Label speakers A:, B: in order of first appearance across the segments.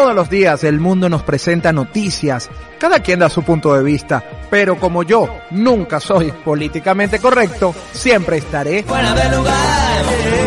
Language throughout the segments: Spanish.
A: Todos los días el mundo nos presenta noticias, cada quien da su punto de vista, pero como yo nunca soy políticamente correcto, siempre estaré
B: fuera de lugar.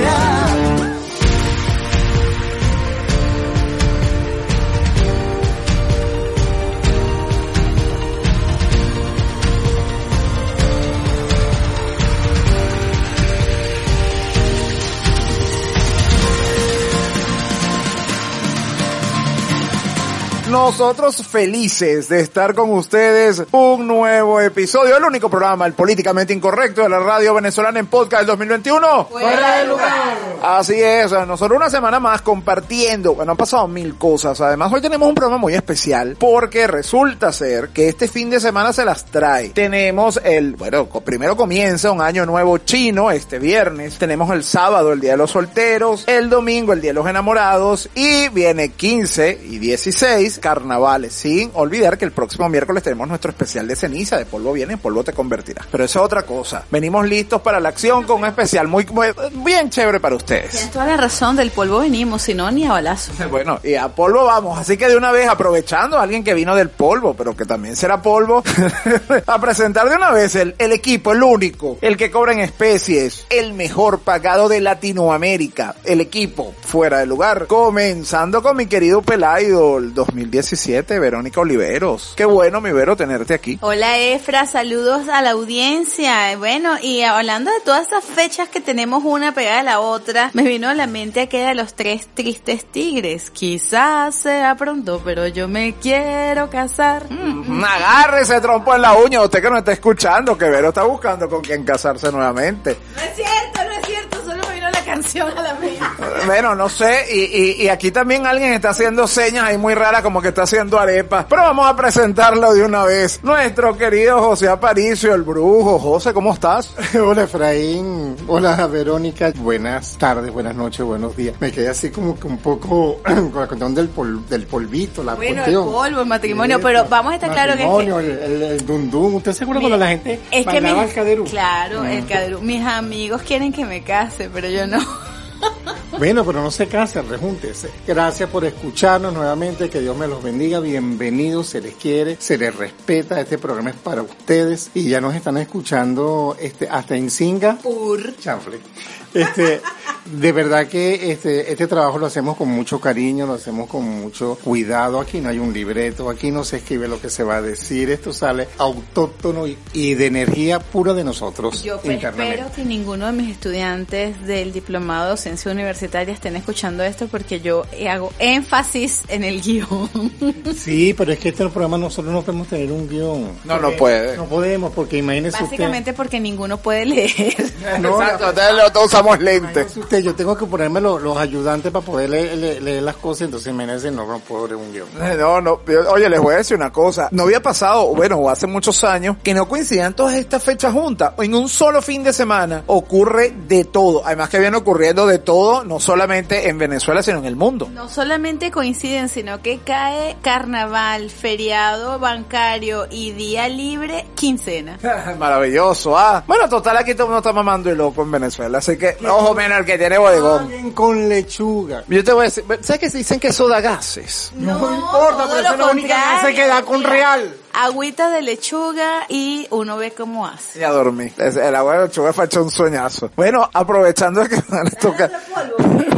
A: Nosotros felices de estar con ustedes un nuevo episodio, el único programa, el políticamente incorrecto de la radio venezolana en podcast del 2021.
B: Fuera de lugar.
A: Así es, nosotros una semana más compartiendo, bueno, han pasado mil cosas. Además, hoy tenemos un programa muy especial porque resulta ser que este fin de semana se las trae. Tenemos el, bueno, primero comienza un año nuevo chino este viernes. Tenemos el sábado el Día de los Solteros, el domingo el Día de los Enamorados y viene 15 y 16 carnavales, sin olvidar que el próximo miércoles tenemos nuestro especial de ceniza, de polvo viene, en polvo te convertirás. Pero eso es otra cosa. Venimos listos para la acción con un especial muy, muy bien chévere para ustedes.
C: Tienes toda la razón, del polvo venimos, si no ni a balazo.
A: Bueno, y a polvo vamos, así que de una vez aprovechando a alguien que vino del polvo, pero que también será polvo, a presentar de una vez el, el equipo, el único, el que cobra en especies, el mejor pagado de Latinoamérica, el equipo fuera de lugar, comenzando con mi querido Pelayo, el 2017, Verónica Oliveros. Qué bueno, mi Vero, tenerte aquí.
C: Hola Efra, saludos a la audiencia. Bueno, y hablando de todas esas fechas que tenemos una pegada a la otra, me vino a la mente aquella de los tres tristes tigres. Quizás sea pronto, pero yo me quiero casar.
A: Mm, agárrese trompo en la uña, usted que no está escuchando, que Vero está buscando con quién casarse nuevamente.
C: No es cierto, no es cierto, canción a la mente.
A: Bueno, no sé, y, y, y aquí también alguien está haciendo señas ahí muy raras como que está haciendo arepas, pero vamos a presentarlo de una vez. Nuestro querido José Aparicio, el brujo. José, ¿cómo estás?
D: Hola Efraín, hola Verónica, buenas tardes, buenas noches, buenos días. Me quedé así como que un poco con la cuestión del, pol- del polvito, la
C: Bueno, el polvo, el matrimonio,
D: Sí,
C: pero vamos a estar claro que es que-
D: matrimonio, el, el, el dundum. ¿Usted seguro cuando la gente
C: Es que mis,
D: el caderú?
C: claro, el
D: Mm.
C: caderú. Mis amigos quieren que me case, pero yo no.
D: Bueno, pero no se casen, rejúntese. Gracias por escucharnos nuevamente, que Dios me los bendiga, bienvenidos, se les quiere, se les respeta, este programa es para ustedes y ya nos están escuchando este hasta en Singapur. Chanfle. Este, de verdad que este, este trabajo lo hacemos con mucho cariño, lo hacemos con mucho cuidado. Aquí no hay un libreto, aquí no se escribe lo que se va a decir. Esto sale autóctono y, y de energía pura de nosotros
C: Yo pues espero que ninguno de mis estudiantes del diplomado de docencia universitaria estén escuchando esto porque yo hago énfasis en el guion.
D: Sí, pero es que este programa nosotros no podemos tener un guion.
A: No, no puede.
D: No podemos, porque imagínese
C: Básicamente porque ninguno puede leer.
D: No,
A: Exacto, lentes.
D: usted. Yo tengo que ponerme lo- los ayudantes para poder leer, leer- leer las cosas, entonces imagínese, no, no puedo leer un guion.
A: No, no, yo- oye, les voy a decir una cosa. No había pasado, bueno, hace muchos años, que no coincidían todas estas fechas juntas. En un solo fin de semana ocurre de todo. Además que viene ocurriendo de todo, no solamente en Venezuela, sino en el mundo.
C: No solamente coinciden, sino que cae carnaval, feriado bancario y día libre, quincena.
A: Maravilloso, ah. Bueno, total, aquí todo el mundo está mamando y loco en Venezuela. Así que, ojo menos el que tiene bodegón.
D: Alguien con lechuga.
A: Yo te voy a decir, ¿sabes que dicen que eso da gases?
D: No, importa, pero esa es la única que se queda con real.
C: Agüita de lechuga y uno ve cómo hace.
A: Ya dormí. Es- El agua de lechuga fue un sueñazo. Bueno, aprovechando que me toca.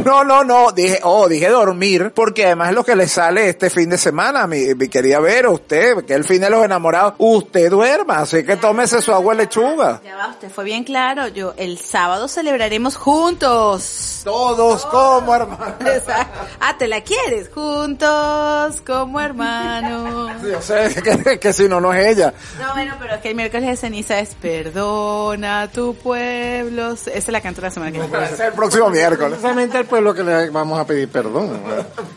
A: No, no, no, dije, oh, dije dormir, porque además es lo que le sale este fin de semana, mi, mi querida Vero, usted, que el fin de los enamorados, usted duerma, así que tómese su agua de lechuga.
C: Ya va, usted fue bien claro. Yo, el sábado celebraremos juntos.
A: Todos como hermanos.
C: Exacto. Ah, ¿te la quieres? Juntos como hermanos.
A: Yo sé que, que si no, no es ella.
C: No, bueno, pero es que el miércoles de ceniza es perdona tu pueblo. Esa la canto la semana que viene.
A: Es el próximo miércoles.
D: Precisamente al pueblo que le vamos a pedir perdón.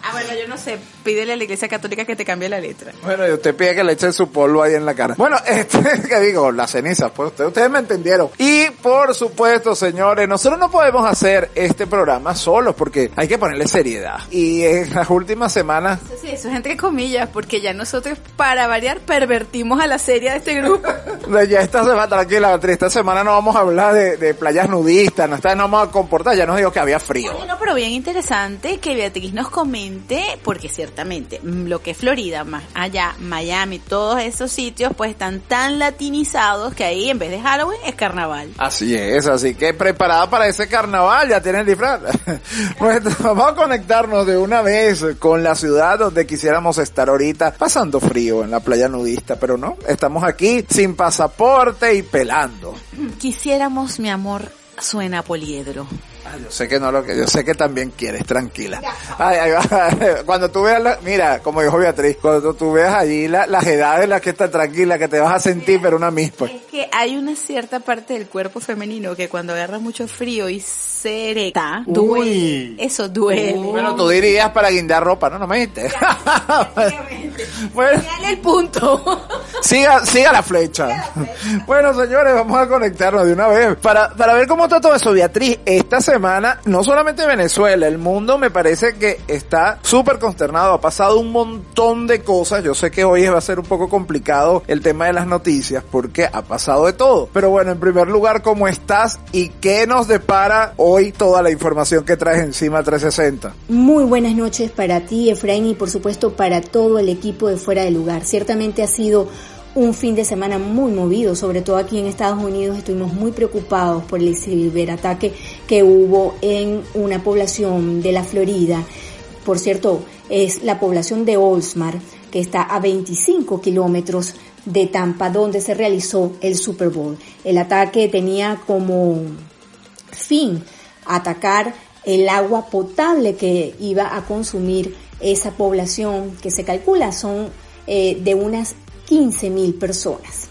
C: Ah, bueno, yo no sé. Pídele a la iglesia católica que te cambie la letra.
A: Bueno, y usted pide que le echen su polvo ahí en la cara. Bueno, este, que digo, las cenizas, pues ustedes, ustedes me entendieron. Y por supuesto, señores, nosotros no podemos hacer este programa solos porque hay que ponerle seriedad. Y en las últimas semanas,
C: si eso es entre comillas, porque ya nosotros, para variar, pervertimos a la serie de este grupo.
A: Ya esta semana, tranquila, Beatriz, esta semana no vamos a hablar de, de playas nudistas, no, esta, no vamos a comportar, ya nos dijo que había frío.
C: Bueno, pero bien interesante que Beatriz nos comente, porque ciertamente mm, lo que es Florida, más allá, Miami, todos esos sitios, pues están tan latinizados que ahí en vez de Halloween es carnaval.
A: Así es, así que preparada para ese carnaval, ya tienen disfraz. Pues vamos a conectarnos de una vez con la ciudad donde quisiéramos estar ahorita, pasando frío en la playa nudista, pero no, estamos aquí sin pasaporte y pelando.
C: Quisiéramos, mi amor, suena poliedro.
A: Ah, yo sé que no lo que, yo sé que también quieres, tranquila. Ay, ay, va. cuando tú veas, la- mira, como dijo Beatriz, cuando tú veas allí la- las edades en las que estás tranquila, que te vas a sentir, pero una misma.
C: Es que hay una cierta parte del cuerpo femenino que cuando agarra mucho frío y se erecta,
D: Uy.
C: duele. Eso duele.
A: Bueno, tú dirías para guindar ropa, ¿no? No me dijiste. bueno,
C: Dale el punto.
A: siga, siga la flecha. Bueno, señores, vamos a conectarnos de una vez para, para ver cómo está todo eso. Beatriz, esta semana, no solamente Venezuela, el mundo me parece que está súper consternado. Ha pasado un montón de cosas. Yo sé que hoy va a ser un poco complicado el tema de las noticias porque ha pasado de todo. Pero bueno, en primer lugar, ¿cómo estás y qué nos depara hoy toda la información que traes encima 360?
E: Muy buenas noches para ti, Efraín, y por supuesto para todo el equipo de Fuera de Lugar. Ciertamente ha sido un fin de semana muy movido, sobre todo aquí en Estados Unidos estuvimos muy preocupados por el ciberataque que hubo en una población de la Florida. Por cierto, es la población de Oldsmar, que está a 25 kilómetros de Tampa, donde se realizó el Super Bowl. El ataque tenía como fin atacar el agua potable que iba a consumir esa población que se calcula son eh, de unas 15 mil personas.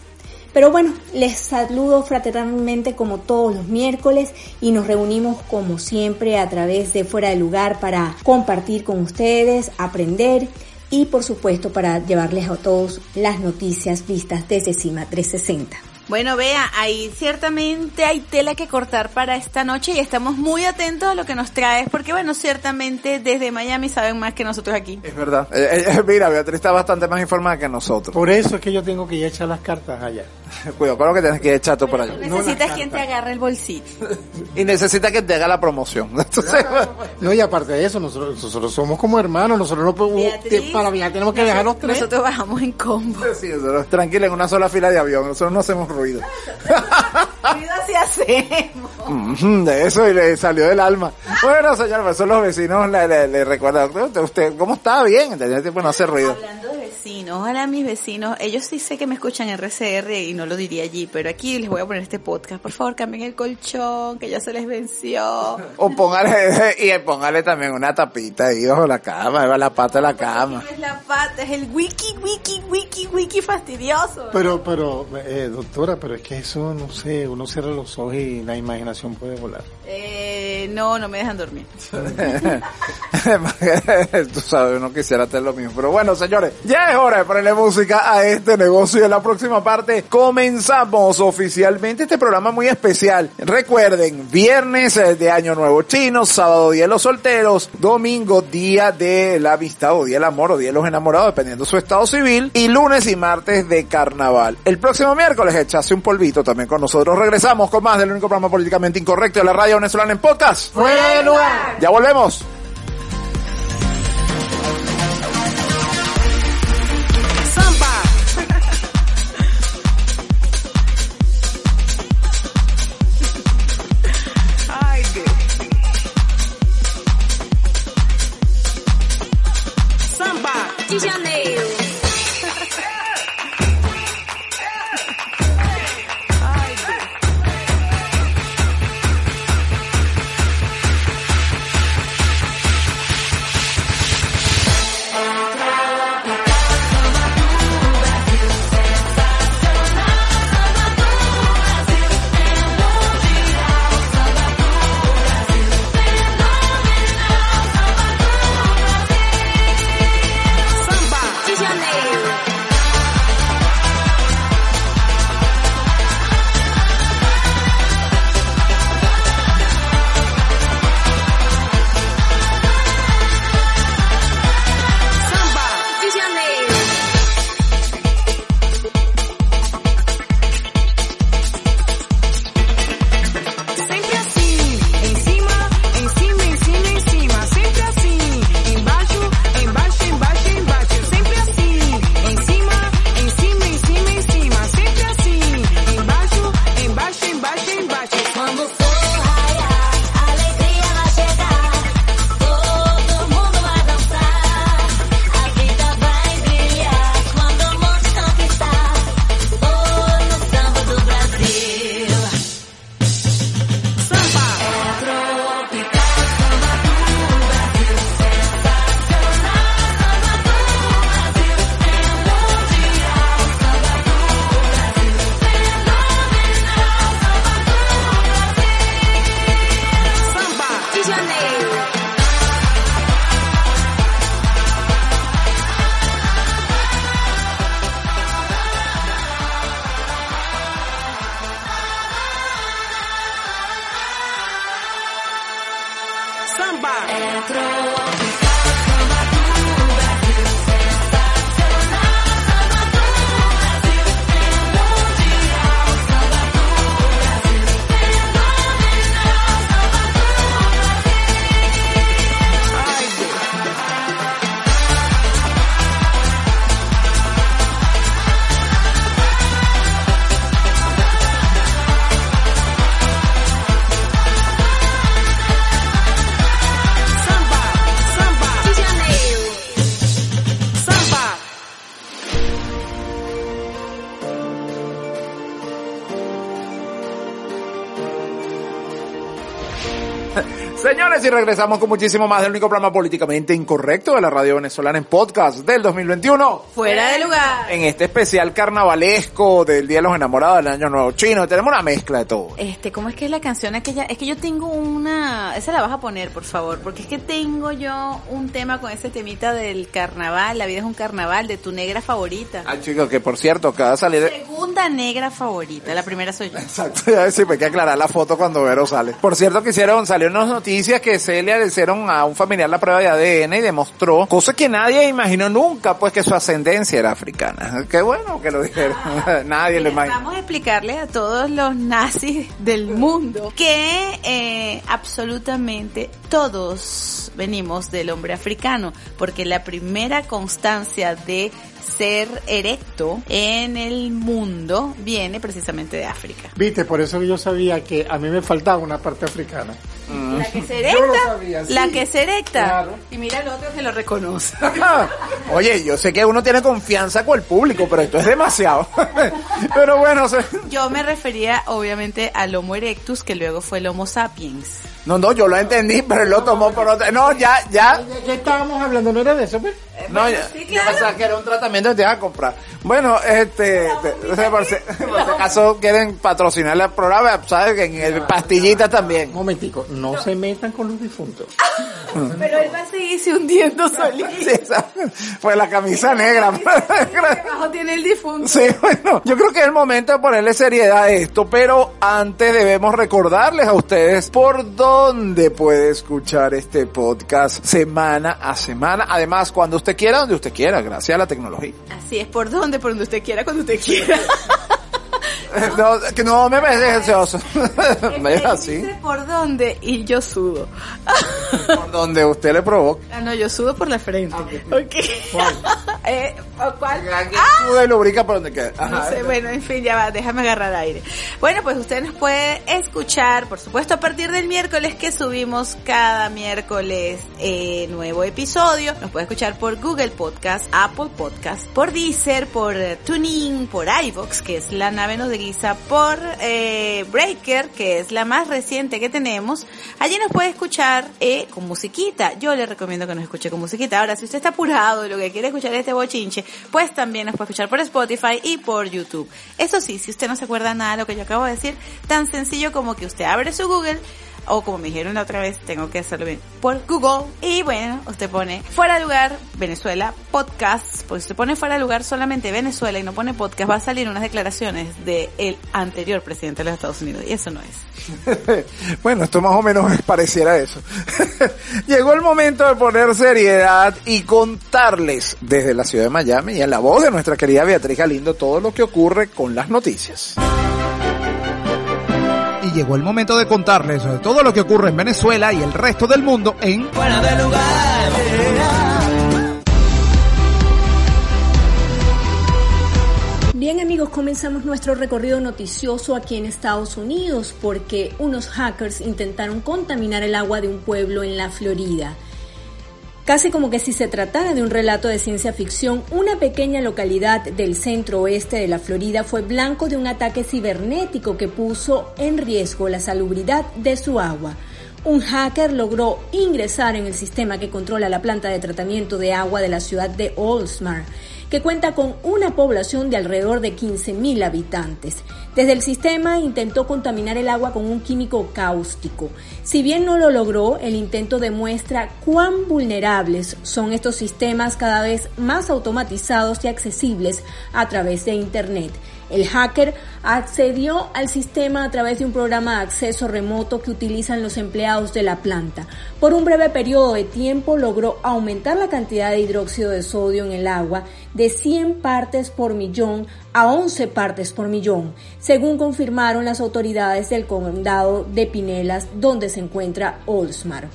E: Pero bueno, les saludo fraternalmente como todos los miércoles y nos reunimos como siempre a través de Fuera de Lugar para compartir con ustedes, aprender y por supuesto para llevarles a todos las noticias vistas desde CIMA 360.
C: Bueno, vea, ahí ciertamente hay tela que cortar para esta noche y estamos muy atentos a lo que nos traes, porque bueno, ciertamente desde Miami saben más que nosotros aquí.
A: Es verdad. Eh, eh, mira, Beatriz está bastante más informada que nosotros.
D: Por eso es que yo tengo que ir a echar las cartas allá.
A: Cuidado lo que tienes que echar tú por allá.
C: Necesitas
D: la
C: quien te agarre el bolsillo.
A: Y necesita que te haga la promoción. Entonces,
D: No, y aparte de eso, nosotros, nosotros somos como hermanos, nosotros no podemos,
C: Beatriz,
D: para viajar tenemos que dejar los tres.
C: Nosotros bajamos en combo.
A: sí, nosotros tranquila en una sola fila de avión. Nosotros no hacemos ruido.
C: Ruido así hacemos.
A: Eso y le salió del alma. Bueno, señor, pues son los vecinos le, le, le recuerdan. ¿Usted, cómo está? Bien. Tenía tiempo no hacer ruido.
C: Hablando de vecinos, ojalá mis vecinos, ellos sí sé que me escuchan en RCR y no lo diría allí, pero aquí les voy a poner este podcast. Por favor, cambien el colchón, que ya se les venció.
A: O póngale, y póngale también una tapita ahí bajo la cama, bajo la pata de la cama.
C: No es la pata, es el wiki, wiki, wiki, wiki fastidioso.
D: Pero, pero, eh, doctora, pero es que eso, no sé, uno cierra los ojos y la imaginación puede volar.
C: Eh, no, no me dejan dormir.
A: Tú sabes, uno quisiera hacer lo mismo. Pero bueno, señores, ya es hora de ponerle música a este negocio. Y en la próxima parte comenzamos oficialmente este programa muy especial. Recuerden, viernes de Año Nuevo Chino, sábado Día de los Solteros, domingo Día de la Amistad o Día del Amor o Día de los Enamorados, dependiendo de su estado civil, y lunes y martes de Carnaval. El próximo miércoles echase un polvito también con nosotros. Regresamos con más del único programa políticamente incorrecto de la radio venezolana en podcast.
D: ¡Fuera!
A: Ya volvemos. Y regresamos con muchísimo más del único programa políticamente incorrecto de la radio venezolana en podcast del 2021.
C: Fuera de lugar.
A: En este especial carnavalesco del Día de los Enamorados del Año Nuevo Chino, tenemos una mezcla de todo.
C: Este, ¿cómo es que es la canción aquella? Es que yo tengo una, esa la vas a poner, por favor, porque es que tengo yo un tema con ese temita del carnaval, la vida es un carnaval, de tu negra favorita.
A: Ay, chicos, que por cierto, salir de...
C: Segunda negra favorita, la primera soy yo.
A: Exacto, ya sí, hay que aclarar la foto cuando Vero sale. Por cierto, que hicieron, salió unas noticias que Celia le hicieron a un familiar la prueba de ADN y demostró, cosa que nadie imaginó nunca, pues que su ascendencia era africana. Qué bueno que lo dijeron. nadie lo imaginó.
C: Vamos a explicarle a todos los nazis del mundo que eh, absolutamente todos venimos del hombre africano, porque la primera constancia de ser erecto en el mundo viene precisamente de África.
D: Viste, por eso yo sabía que a mí me faltaba una parte africana.
C: La que se
D: Yo lo
C: erecta,
D: sabía, sí.
C: la que se erecta.
D: Claro.
C: Y mira el otro que lo reconoce.
A: Oye, yo sé que uno tiene confianza con el público, pero esto es demasiado. pero bueno, se-
C: Yo me refería obviamente al Homo erectus, que luego fue el Homo sapiens.
A: no, no, yo lo entendí, pero él lo tomó por otra. No, ya, ya.
D: ¿De qué estábamos hablando? ¿No era de eso? pues?
A: No, ya,
C: sí,
A: yo
C: claro.
A: pensaba que era un tratamiento que te iban a comprar. Bueno, este, te- por si, por si acaso quieren patrocinar el programa, sabes que en el pastillita también.
D: Un momentico, no se metan con los difuntos.
C: Pero él va a seguirse hundiendo solito.
A: Sí, fue la camisa negra.
C: Abajo tiene el difunto.
A: Sí, bueno, yo creo que es el momento de ponerle seriedad a esto, pero antes debemos recordarles a ustedes por dónde puede escuchar este podcast semana a semana. Además, cuando usted quiera, donde usted quiera, gracias a la tecnología.
C: Así es, por donde, por donde usted quiera, cuando usted quiera.
A: No, que no me parece deseoso. Me deja así.
C: dice por dónde y yo sudo.
A: Por donde usted le provoque.
C: Ah, no, yo sudo por la frente. Ok. eh, ¿o ¿Cuál?
A: Suda y lubrica por donde quede.
C: No sé, bueno, en fin, ya va, déjame agarrar aire. Bueno, pues usted nos puede escuchar, por supuesto, a partir del miércoles que subimos cada miércoles eh, nuevo episodio. Nos puede escuchar por Google Podcast, Apple Podcast, por Deezer, por eh, TuneIn, por iVoox, que es la nave nodriza, por eh, Breaker, que es la más reciente que tenemos. Allí nos puede escuchar eh, con musiquita. Yo le recomiendo que nos escuche con musiquita. Ahora, si usted está apurado y lo que quiere escuchar es este bochinche, pues también nos puede escuchar por Spotify y por YouTube. Eso sí, si usted no se acuerda nada de lo que yo acabo de decir, tan sencillo como que usted abre su Google o como me dijeron la otra vez, tengo que hacerlo bien, por Google. Y bueno, usted pone fuera de lugar Venezuela podcast, porque si usted pone fuera de lugar solamente Venezuela y no pone podcast, va a salir unas declaraciones de el anterior presidente de los Estados Unidos. Y eso no es.
A: Bueno, esto más o menos pareciera eso. Llegó el momento de poner seriedad y contarles desde la ciudad de Miami y en la voz de nuestra querida Beatriz Galindo todo lo que ocurre con las noticias.
F: Y llegó el momento de contarles sobre todo lo que ocurre en Venezuela y el resto del mundo en
B: Fuera de lugar.
E: Bien amigos, comenzamos nuestro recorrido noticioso aquí en Estados Unidos porque unos hackers intentaron contaminar el agua de un pueblo en la Florida. Casi como que si se tratara de un relato de ciencia ficción, una pequeña localidad del centro oeste de la Florida fue blanco de un ataque cibernético que puso en riesgo la salubridad de su agua. Un hacker logró ingresar en el sistema que controla la planta de tratamiento de agua de la ciudad de Oldsmar, que cuenta con una población de alrededor de 15.000 habitantes. Desde el sistema intentó contaminar el agua con un químico cáustico. Si bien no lo logró, el intento demuestra cuán vulnerables son estos sistemas cada vez más automatizados y accesibles a través de Internet. El hacker accedió al sistema a través de un programa de acceso remoto que utilizan los empleados de la planta. Por un breve periodo de tiempo logró aumentar la cantidad de hidróxido de sodio en el agua de 100 partes por millón a 11 partes por millón, según confirmaron las autoridades del condado de Pinelas, donde se encuentra Oldsmar.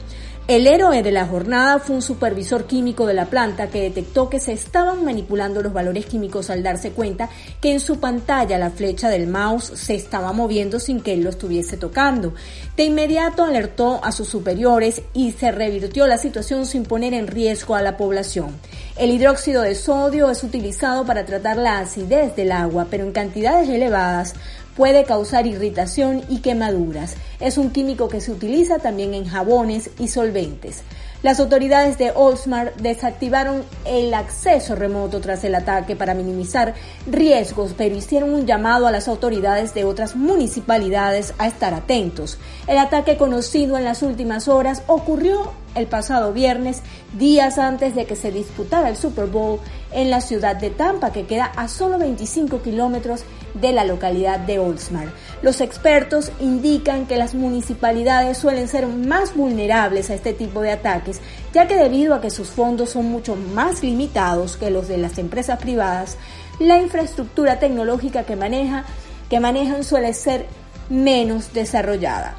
E: El héroe de la jornada fue un supervisor químico de la planta que detectó que se estaban manipulando los valores químicos al darse cuenta que en su pantalla la flecha del mouse se estaba moviendo sin que él lo estuviese tocando. De inmediato alertó a sus superiores y se revirtió la situación sin poner en riesgo a la población. El hidróxido de sodio es utilizado para tratar la acidez del agua, pero en cantidades elevadas puede causar irritación y quemaduras. Es un químico que se utiliza también en jabones y solventes. Las autoridades de Oldsmar desactivaron el acceso remoto tras el ataque para minimizar riesgos, pero hicieron un llamado a las autoridades de otras municipalidades a estar atentos. El ataque conocido en las últimas horas ocurrió el pasado viernes, días antes de que se disputara el Super Bowl en la ciudad de Tampa, que queda a solo 25 kilómetros de la localidad de Oldsmar. Los expertos indican que las municipalidades suelen ser más vulnerables a este tipo de ataques, ya que debido a que sus fondos son mucho más limitados que los de las empresas privadas, la infraestructura tecnológica que, maneja, que manejan suele ser menos desarrollada.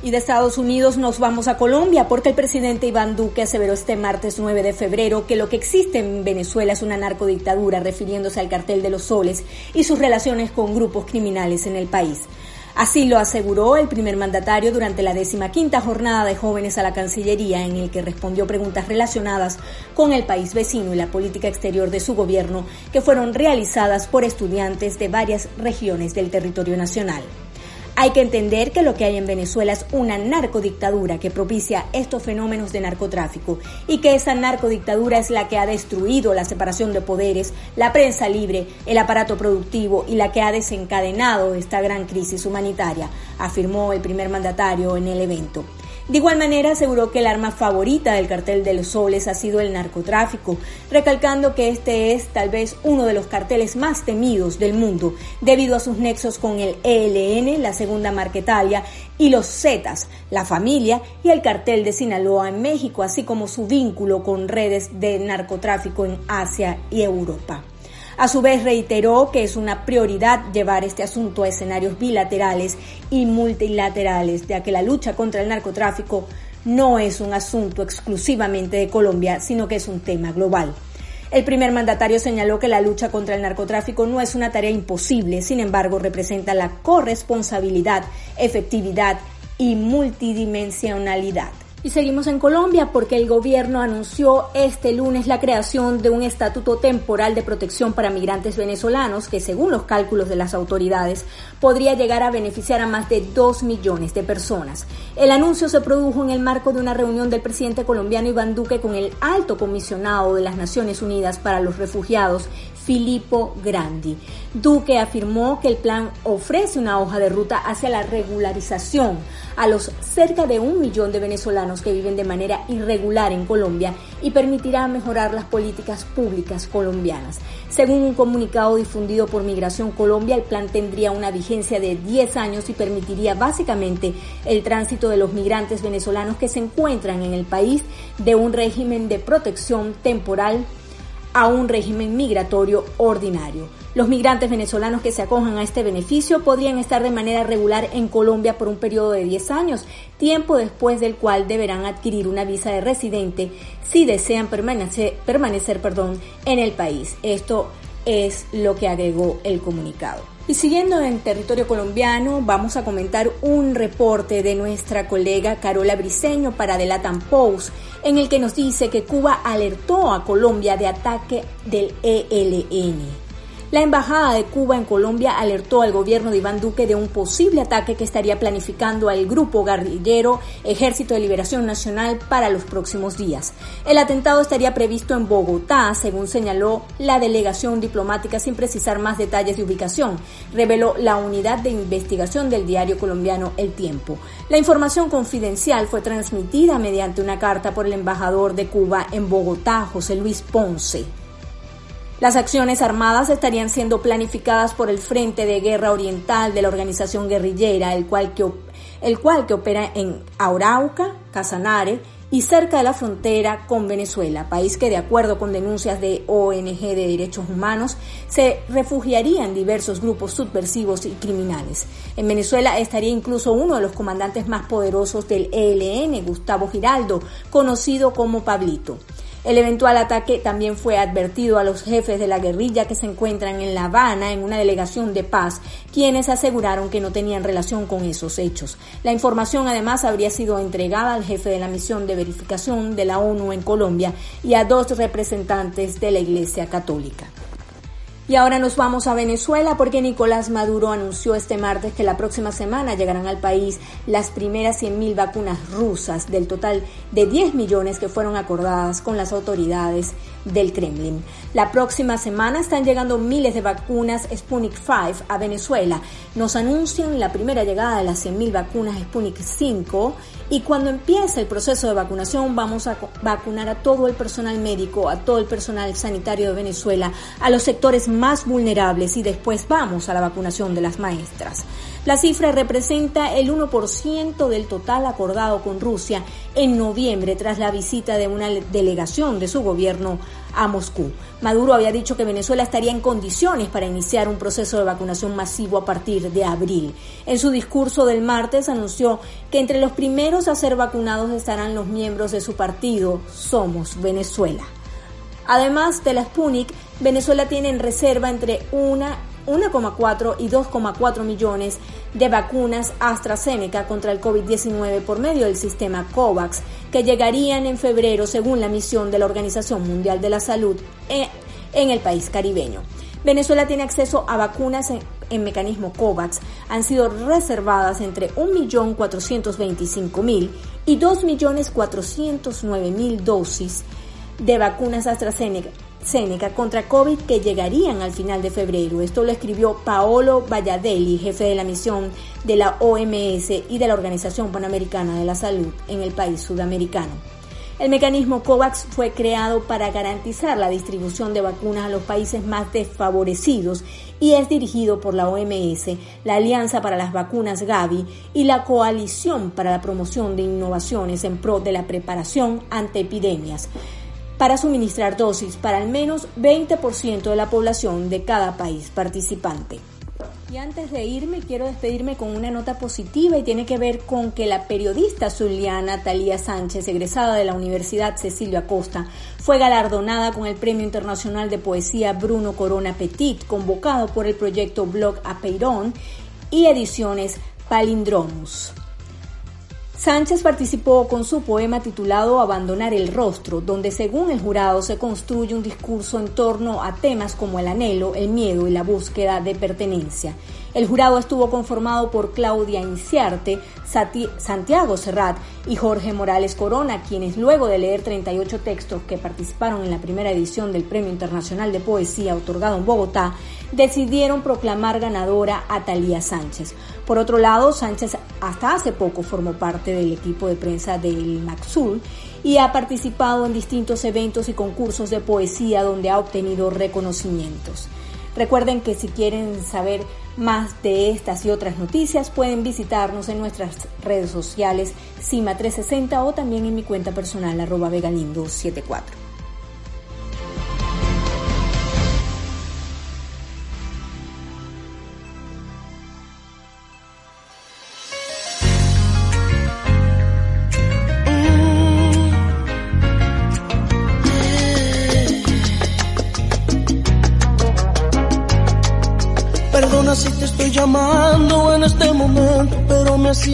E: Y de Estados Unidos nos vamos a Colombia porque el presidente Iván Duque aseveró este martes 9 de febrero que lo que existe en Venezuela es una narcodictadura refiriéndose al cartel de los soles y sus relaciones con grupos criminales en el país. Así lo aseguró el primer mandatario durante la quinta jornada de jóvenes a la Cancillería en el que respondió preguntas relacionadas con el país vecino y la política exterior de su gobierno que fueron realizadas por estudiantes de varias regiones del territorio nacional. Hay que entender que lo que hay en Venezuela es una narcodictadura que propicia estos fenómenos de narcotráfico y que esa narcodictadura es la que ha destruido la separación de poderes, la prensa libre, el aparato productivo y la que ha desencadenado esta gran crisis humanitaria, afirmó el primer mandatario en el evento. De igual manera aseguró que el arma favorita del cartel de los soles ha sido el narcotráfico, recalcando que este es tal vez uno de los carteles más temidos del mundo debido a sus nexos con el ELN, la segunda marquetalia, y los Zetas, la familia y el cartel de Sinaloa en México, así como su vínculo con redes de narcotráfico en Asia y Europa. A su vez reiteró que es una prioridad llevar este asunto a escenarios bilaterales y multilaterales, ya que la lucha contra el narcotráfico no es un asunto exclusivamente de Colombia, sino que es un tema global. El primer mandatario señaló que la lucha contra el narcotráfico no es una tarea imposible, sin embargo representa la corresponsabilidad, efectividad y multidimensionalidad. Y seguimos en Colombia porque el gobierno anunció este lunes la creación de un estatuto temporal de protección para migrantes venezolanos que según los cálculos de las autoridades podría llegar a beneficiar a más de 2 millones de personas. El anuncio se produjo en el marco de una reunión del presidente colombiano Iván Duque con el alto comisionado de las Naciones Unidas para los Refugiados, Filippo Grandi. Duque afirmó que el plan ofrece una hoja de ruta hacia la regularización a los cerca de un millón de venezolanos que viven de manera irregular en Colombia y permitirá mejorar las políticas públicas colombianas. Según un comunicado difundido por Migración Colombia, el plan tendría una vigencia de 10 años y permitiría básicamente el tránsito de los migrantes venezolanos que se encuentran en el país de un régimen de protección temporal a un régimen migratorio ordinario. Los migrantes venezolanos que se acojan a este beneficio podrían estar de manera regular en Colombia por un periodo de 10 años, tiempo después del cual deberán adquirir una visa de residente si desean permanecer, permanecer perdón, en el país. Esto es lo que agregó el comunicado. Y siguiendo en territorio colombiano, vamos a comentar un reporte de nuestra colega Carola Briceño para The Latam Post, en el que nos dice que Cuba alertó a Colombia de ataque del ELN. La Embajada de Cuba en Colombia alertó al gobierno de Iván Duque de un posible ataque que estaría planificando al grupo guerrillero Ejército de Liberación Nacional para los próximos días. El atentado estaría previsto en Bogotá, según señaló la delegación diplomática sin precisar más detalles de ubicación, reveló la unidad de investigación del diario colombiano El Tiempo. La información confidencial fue transmitida mediante una carta por el embajador de Cuba en Bogotá, José Luis Ponce. Las acciones armadas estarían siendo planificadas por el Frente de Guerra Oriental de la organización guerrillera, el cual que, el cual que opera en Arauca, Casanare y cerca de la frontera con Venezuela, país que de acuerdo con denuncias de ONG de derechos humanos se refugiaría en diversos grupos subversivos y criminales. En Venezuela estaría incluso uno de los comandantes más poderosos del ELN, Gustavo Giraldo, conocido como Pablito. El eventual ataque también fue advertido a los jefes de la guerrilla que se encuentran en La Habana en una delegación de paz, quienes aseguraron que no tenían relación con esos hechos. La información además habría sido entregada al jefe de la misión de verificación de la ONU en Colombia y a dos representantes de la Iglesia Católica. Y ahora nos vamos a Venezuela porque Nicolás Maduro anunció este martes que la próxima semana llegarán al país las primeras 100.000 vacunas rusas del total de 10 millones que fueron acordadas con las autoridades del Kremlin. La próxima semana están llegando miles de vacunas Sputnik 5 a Venezuela. Nos anuncian la primera llegada de las 100.000 vacunas Sputnik 5 y cuando empiece el proceso de vacunación vamos a vacunar a todo el personal médico, a todo el personal sanitario de Venezuela, a los sectores más vulnerables y después vamos a la vacunación de las maestras. La cifra representa el 1% del total acordado con Rusia en noviembre tras la visita de una delegación de su gobierno a Moscú. Maduro había dicho que Venezuela estaría en condiciones para iniciar un proceso de vacunación masivo a partir de abril. En su discurso del martes anunció que entre los primeros a ser vacunados estarán los miembros de su partido Somos Venezuela. Además de la Sputnik, Venezuela tiene en reserva entre una 1,4 y 2,4 millones de vacunas AstraZeneca contra el COVID-19 por medio del sistema COVAX, que llegarían en febrero según la misión de la Organización Mundial de la Salud en el país caribeño. Venezuela tiene acceso a vacunas en, mecanismo COVAX. Han sido reservadas entre 1.425.000 y 2.409.000 dosis de vacunas AstraZeneca Seneca contra COVID que llegarían al final de febrero. Esto lo escribió Paolo Valladelli, jefe de la misión de la OMS y de la Organización Panamericana de la Salud en el país sudamericano. El mecanismo COVAX fue creado para garantizar la distribución de vacunas a los países más desfavorecidos y es dirigido por la OMS, la Alianza para las Vacunas Gavi y la Coalición para la Promoción de Innovaciones en pro de la preparación ante epidemias para suministrar dosis para al menos 20% de la población de cada país participante. Y antes de irme, quiero despedirme con una nota positiva y tiene que ver con que la periodista zuliana Talía Sánchez, egresada de la Universidad Cecilio Acosta, fue galardonada con el Premio Internacional de Poesía Bruno Corona Petit, convocado por el proyecto Blog Apeirón y ediciones Palindromus. Sánchez participó con su poema titulado Abandonar el rostro, donde según el jurado se construye un discurso en torno a temas como el anhelo, el miedo y la búsqueda de pertenencia. El jurado estuvo conformado por Claudia Inciarte, Santiago Serrat y Jorge Morales Corona, quienes luego de leer 38 textos que participaron en la primera edición del Premio Internacional de Poesía otorgado en Bogotá, decidieron proclamar ganadora a Talía Sánchez. Por otro lado, Sánchez hasta hace poco formó parte del equipo de prensa del Maxul y ha participado en distintos eventos y concursos de poesía donde ha obtenido reconocimientos. Recuerden que si quieren saber más de estas y otras noticias pueden visitarnos en nuestras redes sociales CIMA360 o también en mi cuenta personal arroba vegalindo74.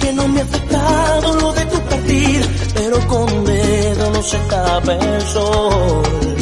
B: que no me ha afectado lo de tu partida, pero con dedo no se tapa el sol.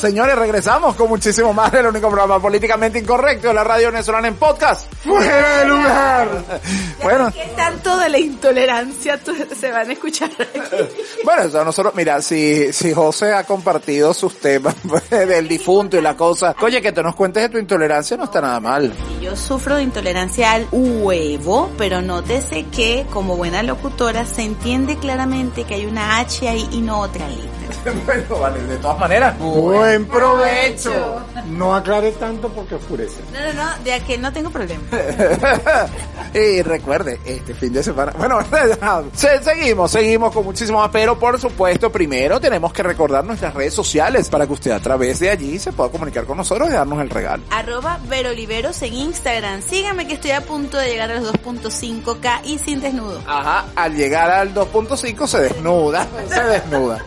A: Señores, regresamos con muchísimo más del único programa políticamente incorrecto de la radio venezolana en podcast. ¡Fuera de lugar! Bueno,
C: ¿Qué tanto de la intolerancia se van a escuchar aquí?
A: bueno, eso nosotros, mira, si, si José ha compartido sus temas del difunto y la cosa, oye, que te nos cuentes de tu intolerancia no está nada mal.
C: Yo sufro de intolerancia al huevo, pero nótese que como buena locutora se entiende claramente que hay una H ahí y no otra I.
A: bueno, vale, de todas maneras.
D: Buen provecho. No aclare tanto porque oscurece.
C: No, no, no, de aquel no tengo problema.
A: y recuerde, este fin de semana, bueno, se- seguimos, seguimos con muchísimo más, pero por supuesto, primero tenemos que recordar nuestras redes sociales para que usted a través de allí se pueda comunicar con nosotros y darnos el regalo.
C: Arroba Veroliveros en Instagram. Síganme que estoy a punto de llegar a los 2.5k y sin desnudo.
A: Ajá, al llegar al 2.5 se desnuda, se desnuda.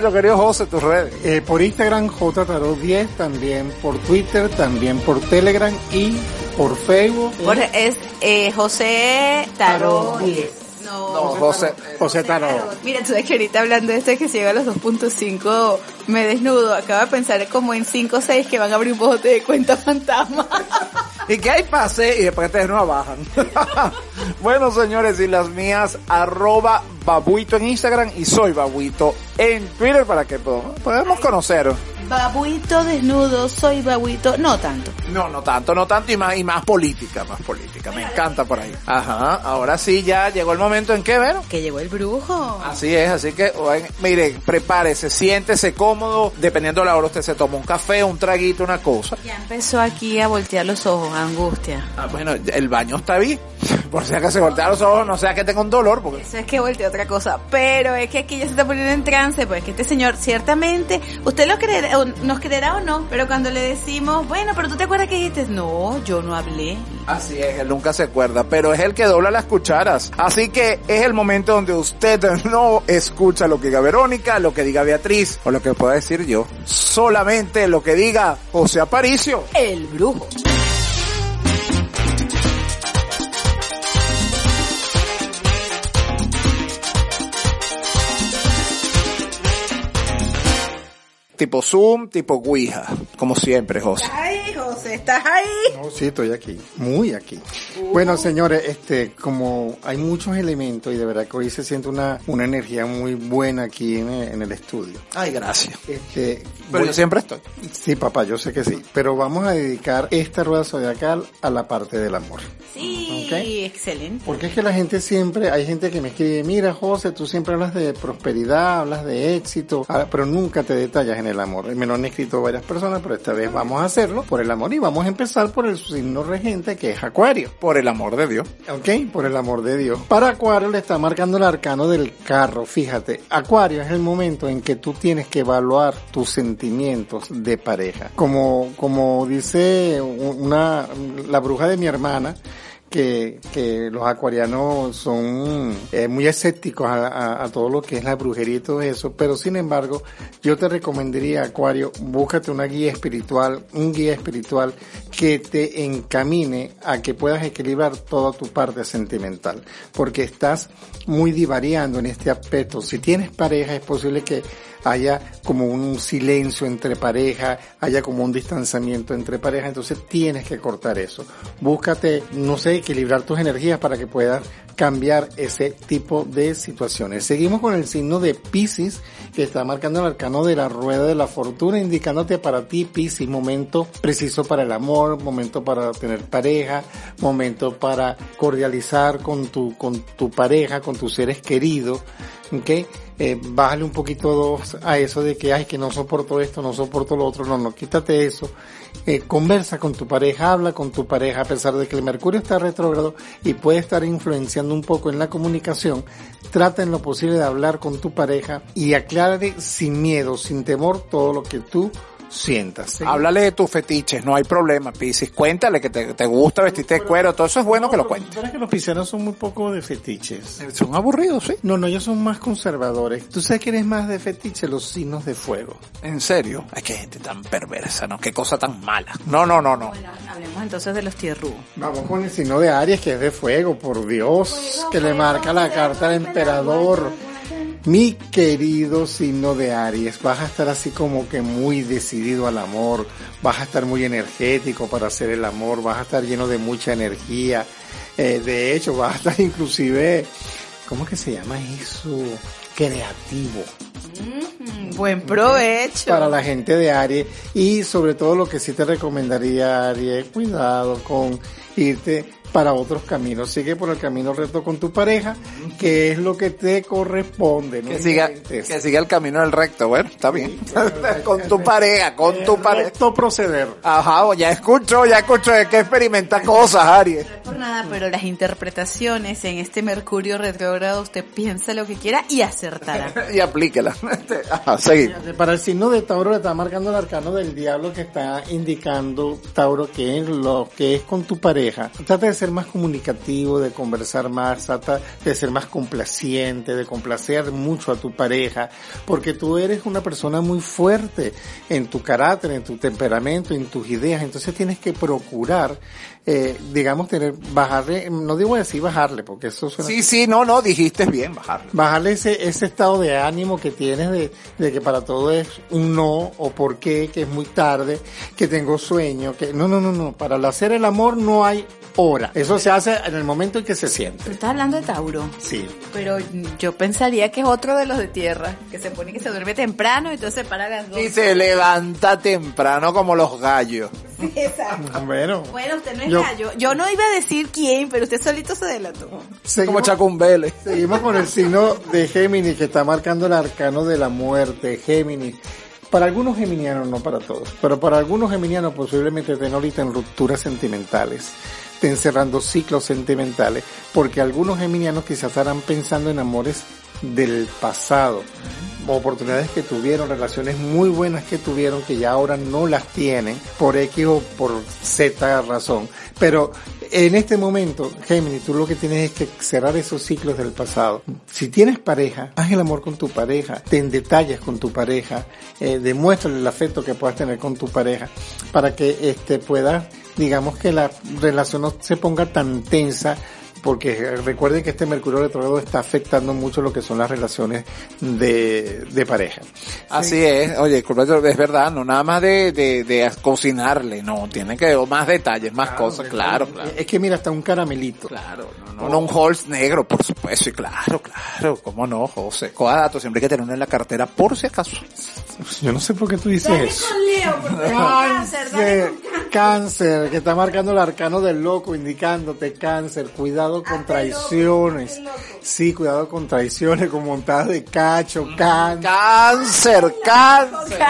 A: Nuestro querido José, tus redes.
D: Eh, por Instagram, JTarot10, también por Twitter, también por Telegram y por Facebook.
C: Por- es eh, José Tarot.
D: Tarot 10.
C: No,
A: No, José.
D: José Tarot.
C: Mira, tú sabes que ahorita hablando de esto de que si llega a los 2.5 me desnudo, acabo de pensar como en 5 o 6 que van a abrir un bote de cuenta fantasma.
A: Y que hay pase y después te desnuda bajan. bueno, señores, y las mías, arroba babuito en Instagram y soy babuito en Twitter para que po- podamos conocer.
C: Babuito desnudo, soy babuito, no tanto.
A: No, no tanto, no tanto y más, y más política, más política. Me encanta por ahí. Ajá, ahora sí ya llegó el momento en que, ver.
C: Que llegó el brujo.
A: Así es, así que, oigan, mire, prepárese, siéntese cómodo, dependiendo de la hora usted se toma un café, un traguito, una cosa.
C: Ya empezó aquí a voltear los ojos, angustia.
A: Ah, bueno, el baño está bien. Por si acaso se voltea los ojos, no sea que tenga un dolor, porque
C: Eso es que volteé otra cosa, pero es que aquí ya se está poniendo en trance, pues que este señor, ciertamente, usted lo creerá, o nos creerá o no, pero cuando le decimos, bueno, pero tú te acuerdas que dijiste, no, yo no hablé.
A: Así es, él nunca se acuerda, pero es el que dobla las cucharas. Así que es el momento donde usted no escucha lo que diga Verónica, lo que diga Beatriz o lo que pueda decir yo. Solamente lo que diga José Aparicio.
C: El brujo.
A: Tipo Zoom, tipo Ouija, como siempre, José.
C: Ay, José, ¿estás ahí?
D: No, sí, estoy aquí, muy aquí. Bueno, señores, este, como hay muchos elementos y de verdad que hoy se siente una, una energía muy buena aquí en, el- en el estudio.
A: Ay, gracias.
D: Este,
A: Pero
D: voy-
A: yo siempre estoy.
D: Sí, papá, yo sé que sí. Pero vamos a dedicar esta rueda zodiacal a la parte del amor.
C: Sí,
D: Ok.
C: excelente.
D: Porque es que la gente siempre, hay gente que me escribe, mira José, tú siempre hablas de prosperidad, hablas de éxito, ah, pero nunca te detallas en el amor. Me lo han escrito varias personas, pero esta vez vamos a hacerlo por el amor y vamos a empezar por el signo regente que es Acuario.
A: Por el amor de Dios.
D: Ok, por el amor de Dios. Para Acuario le está marcando el arcano del carro. Fíjate, Acuario es el momento en que tú tienes que evaluar tus sentimientos de pareja. Como, como dice una, la bruja de mi hermana, que, que los acuarianos son eh, muy escépticos a, a- a todo lo que es la brujería y todo eso, pero sin embargo, yo te recomendaría, Acuario, búscate una guía espiritual, un guía espiritual que te encamine a que puedas equilibrar toda tu parte sentimental, porque estás muy divariando en este aspecto. Si tienes pareja, es posible que haya como un silencio entre pareja, haya como un distanciamiento entre pareja, entonces tienes que cortar eso. Búscate, no sé, equilibrar tus energías para que puedas cambiar ese tipo de situaciones. Seguimos con el signo de Pisces, que está marcando el arcano de la rueda de la fortuna, indicándote para ti, Pisces, momento preciso para el amor, momento para tener pareja, momento para cordializar con tu, con tu pareja, con tus seres queridos, ¿ok? Eh, bájale un poquito a eso de que, ay, que no soporto esto, no soporto lo otro, no, no, quítate eso. Eh, conversa con tu pareja, habla con tu pareja, a pesar de que el Mercurio está retrógrado y puede estar influenciando un poco en la comunicación, trata en lo posible de hablar con tu pareja y aclare sin miedo, sin temor, todo lo que tú sientas. ¿sí?
A: Háblale de tus fetiches, no hay problema, Piscis. Cuéntale que te, te gusta vestirte de cuero, todo eso es bueno que lo cuentes.
D: ¿Sabes que los piscianos son muy poco de fetiches?
A: Son aburridos, sí.
D: No, no, ellos son más conservadores. ¿Tú sabes quién es más de fetiche? Los signos de fuego.
A: En serio. Ay, qué gente tan perversa, ¿no? Qué cosa tan mala. No, no, no, no.
C: Bueno, hablemos entonces de los tierrú.
D: Vamos con el signo de Aries, que es de fuego, por Dios, que le marca la carta al emperador. Mi querido signo de Aries, vas a estar así como que muy decidido al amor, vas a estar muy energético para hacer el amor, vas a estar lleno de mucha energía. Eh, de hecho, vas a estar inclusive, ¿cómo que se llama eso? Creativo.
C: Mm, buen provecho.
D: Para la gente de Aries y sobre todo lo que sí te recomendaría Aries, cuidado con irte para otros caminos. Sigue por el camino recto con tu pareja, que es lo que te corresponde. ¿no?
A: Que siga, que siga el camino del recto, bueno, está bien. con tu pareja, con tu pareja.
D: Recto proceder.
A: Ajá, ya escucho, ya escucho, es que experimenta cosas, Aries.
C: No es por nada, pero las interpretaciones en este Mercurio retrógrado, usted piensa lo que quiera y acertará.
A: y aplíquela. Ajá, seguir.
D: Para el signo de Tauro le está marcando el arcano del diablo que está indicando, Tauro, que es lo que es con tu pareja. Trata de ser más comunicativo, de conversar más, trata de ser más complaciente, de complacer mucho a tu pareja, porque tú eres una persona muy fuerte en tu carácter, en tu temperamento, en tus ideas, entonces tienes que procurar, eh, digamos, tener, bajarle, no digo así bajarle, porque eso suena...
A: Sí, sí, no, no, dijiste bien, bajarle.
D: Bajarle ese, ese estado de ánimo que tienes de, de que para todo es un no, o por qué, que es muy tarde, que tengo sueño, que no, no, no, no, para hacer el amor no hay hora. Eso se hace en el momento en que se siente.
C: Tú estás hablando de Tauro.
D: Sí.
C: Pero yo pensaría que es otro de los de tierra, que se pone que se duerme temprano y entonces se para las dos.
A: Y se levanta temprano como los gallos.
C: Exacto.
D: Bueno.
C: Bueno, usted no es
D: Yo-
C: gallo. Yo no iba a decir quién, pero usted solito se delató.
A: Como
D: Seguimos,
A: Chacumbele.
D: seguimos con el signo de Géminis que está marcando el arcano de la muerte. Géminis. Para algunos geminianos, no para todos, pero para algunos geminianos posiblemente estén ahorita en rupturas sentimentales, estén cerrando ciclos sentimentales, porque algunos geminianos quizás estarán pensando en amores del pasado, oportunidades que tuvieron, relaciones muy buenas que tuvieron que ya ahora no las tienen por X o por Z razón. Pero en este momento, Géminis, tú lo que tienes es que cerrar esos ciclos del pasado. Si tienes pareja, haz el amor con tu pareja, ten detalles con tu pareja, eh, demuéstrale el afecto que puedas tener con tu pareja para que este puedas, digamos que la relación no se ponga tan tensa porque recuerden que este Mercurio retrógrado está afectando mucho lo que son las relaciones de, de pareja.
A: Así es, oye, disculpa, es verdad, no nada más de, de, de cocinarle, no, tiene que más detalles, más cosas, claro, claro.
D: Es que mira, hasta un caramelito.
A: Claro, no, no, no un Halls negro, por supuesto, y claro, claro, cómo no, José. Cada dato siempre hay que tener uno en la cartera, por si acaso.
D: Yo no sé por qué tú dices eso.
C: Leo, porque cáncer, dale
D: Cáncer, cáncer, que está marcando el arcano del loco, indicándote cáncer, cuidado con traiciones. Sí, cuidado con traiciones, con montadas de cacho, cáncer.
A: Cáncer, cáncer.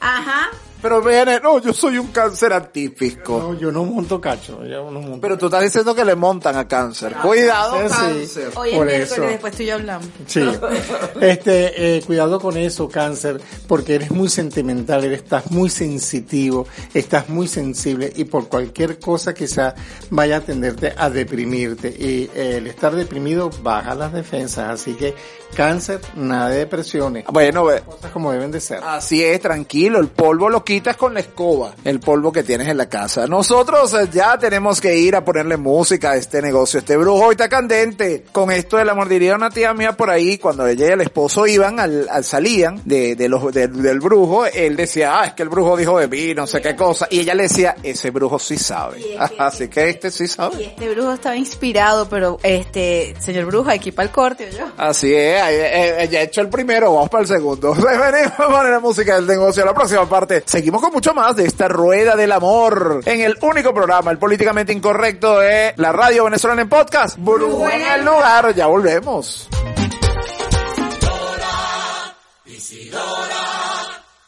C: Ajá.
A: Pero viene, no, yo soy un cáncer atípico.
D: No, yo no monto cacho, yo no monto.
A: Pero tú estás diciendo que le montan a cáncer. Cuidado,
D: Sí, sí.
A: cáncer.
C: Hoy es
D: Por
C: miércoles,
D: eso.
C: después tú y yo hablamos.
D: Sí. Este, eh, cuidado con eso, cáncer, porque eres muy sentimental, eres, estás muy sensitivo, estás muy sensible y por cualquier cosa quizá vaya a tenderte a deprimirte. Y eh, el estar deprimido baja las defensas, así que cáncer, nada de depresiones,
A: Bueno, ve-
D: cosas como deben de ser.
A: Así es, tranquilo, el polvo lo quitas con la escoba, el polvo que tienes en la casa. Nosotros eh, ya tenemos que ir a ponerle música a este negocio. Este brujo hoy está candente. Con esto del amor diría una tía mía por ahí, cuando ella y el esposo iban al, al salían de, de los, del- del brujo, él decía, ah, es que el brujo dijo de mí, no sé qué cosa. Y ella le decía, ese brujo sí sabe. Así que este sí
C: Y
A: sabe.
C: este brujo estaba inspirado, pero este, señor brujo, aquí para el corte, ¿o yo?
A: Así es, ahí, eh, eh, he hecho el primero, vamos para el segundo. Venimos a poner la música del negocio. La próxima parte, seguimos con mucho más de esta rueda del amor en el único programa, el políticamente incorrecto de la radio venezolana en podcast. Brujo en el lugar, ya volvemos.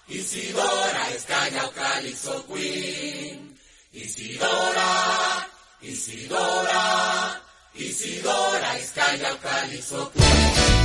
B: Isidora Calypso Queen, come get the car. He could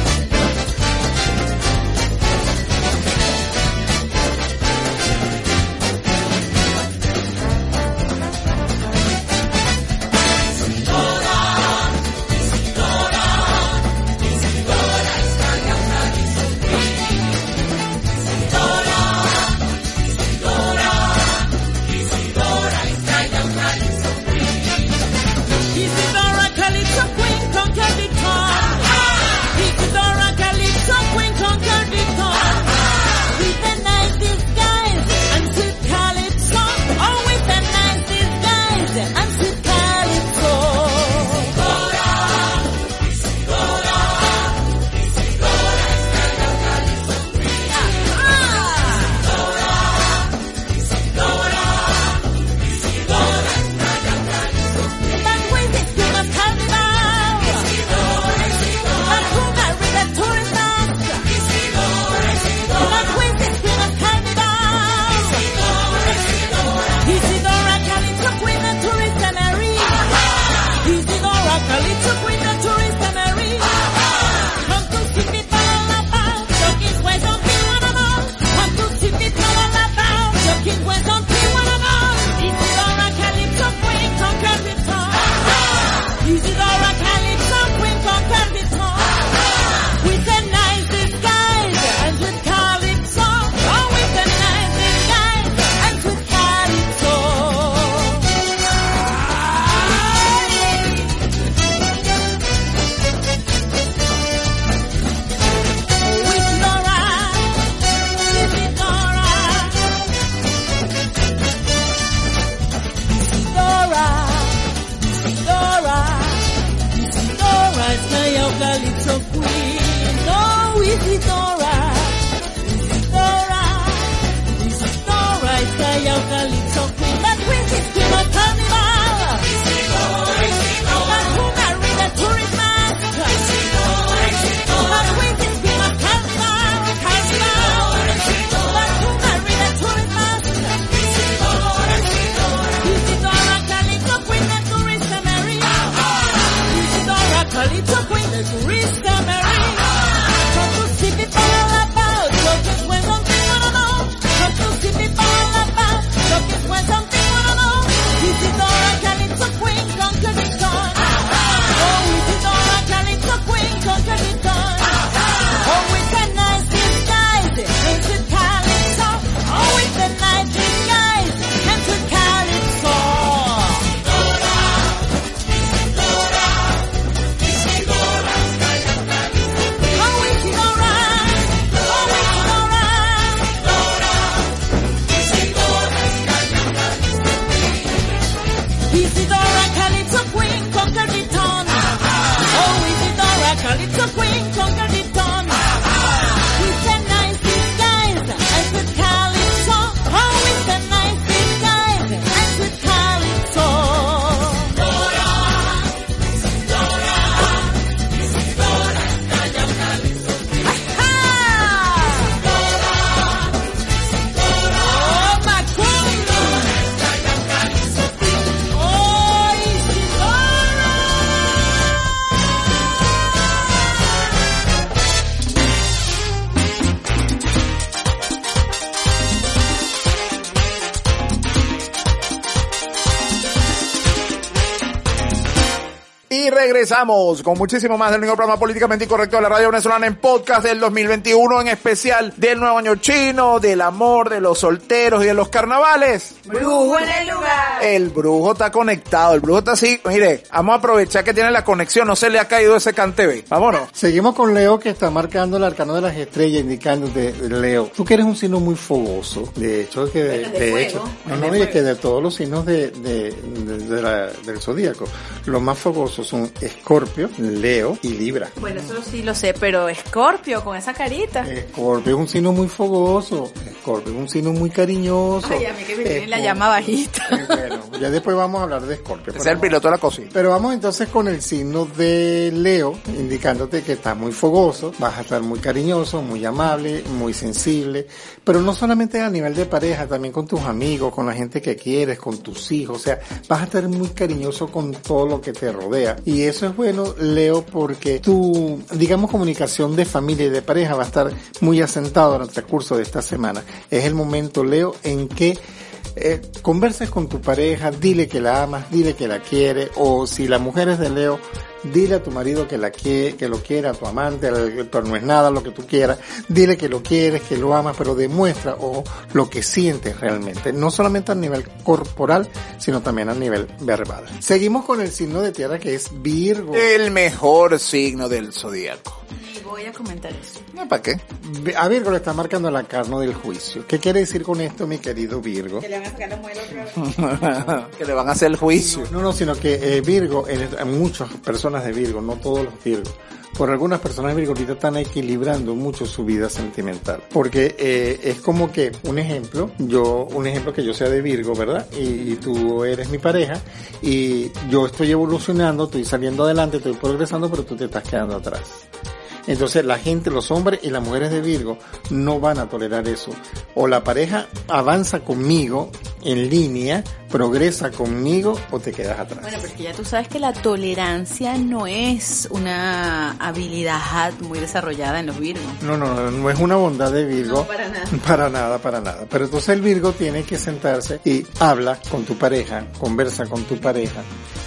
A: regresamos con muchísimo más del único programa políticamente incorrecto de la radio venezolana en podcast del 2021, en especial del nuevo año chino, del amor, de los solteros y de los carnavales.
C: Brujo en el lugar.
A: El brujo está conectado, el brujo está así. Mire, vamos a aprovechar que tiene la conexión, no se le ha caído ese cantebe. Vámonos.
D: Seguimos con Leo que está marcando el arcano de las estrellas, indicándote, Leo, tú que eres un signo muy fogoso, de hecho, que de,
C: de
D: de hecho, no,
C: es
D: no,
C: de
D: es que de todos los signos de, de, de- de la- del zodíaco, los más fogosos son Escorpio, Leo y Libra.
C: Bueno, eso sí lo sé, pero Escorpio con esa carita.
D: Escorpio es un signo muy fogoso, Escorpio es un signo muy cariñoso.
C: Ay, a mí que me tienen la
D: Escorpio-
C: llama bajita.
D: Eh, Bueno, ya después vamos a hablar de Escorpio.
A: Es el piloto de la cocina.
D: pero vamos entonces con el signo de Leo, indicándote que estás muy fogoso, vas a estar muy cariñoso, muy amable, muy sensible, pero no solamente a nivel de pareja, también con tus amigos, con la gente que quieres, con tus hijos, o sea, vas a estar muy cariñoso con todo lo que te rodea. Y eso es bueno, Leo, porque tu, digamos, comunicación de familia y de pareja va a estar muy asentado durante el curso de esta semana. Es el momento, Leo, en que eh, converses con tu pareja, dile que la amas, dile que la quiere, o si la mujer es de Leo, dile a tu marido que la quiere, que lo quiera, a tu amante, al- pero no es nada lo que tú quieras, dile que lo quieres, que lo amas, pero demuestra o lo que sientes realmente, no solamente a nivel corporal, sino también a nivel verbal. Seguimos con el signo de tierra que es Virgo.
A: El mejor signo del zodíaco.
C: Y voy a comentar eso.
A: ¿No, ¿Para qué?
D: A Virgo le está marcando la carne del juicio. ¿Qué quiere decir con esto, mi querido Virgo?
C: le van a sacar la muela otra vez.
A: que le van a hacer el juicio.
D: No, no, sino que eh, Virgo, en- muchas personas de Virgo, no todos los Virgos. Por algunas personas Virgo ahorita están equilibrando mucho su vida sentimental. Porque eh, es como que, un ejemplo, yo, un ejemplo que yo sea de Virgo, ¿verdad? Y, y tú eres mi pareja, y yo estoy evolucionando, estoy saliendo adelante, estoy progresando, pero tú te estás quedando atrás. Entonces la gente, los hombres y las mujeres de Virgo no van a tolerar eso. O la pareja avanza conmigo en línea, progresa conmigo o te quedas atrás.
C: Bueno, porque ya tú sabes que la tolerancia no es una habilidad muy desarrollada en los Virgos.
D: No, no, no es una bondad de Virgo.
C: No, para nada.
D: Para nada, para nada. Pero entonces el Virgo tiene que sentarse y habla con tu pareja, conversa con tu pareja.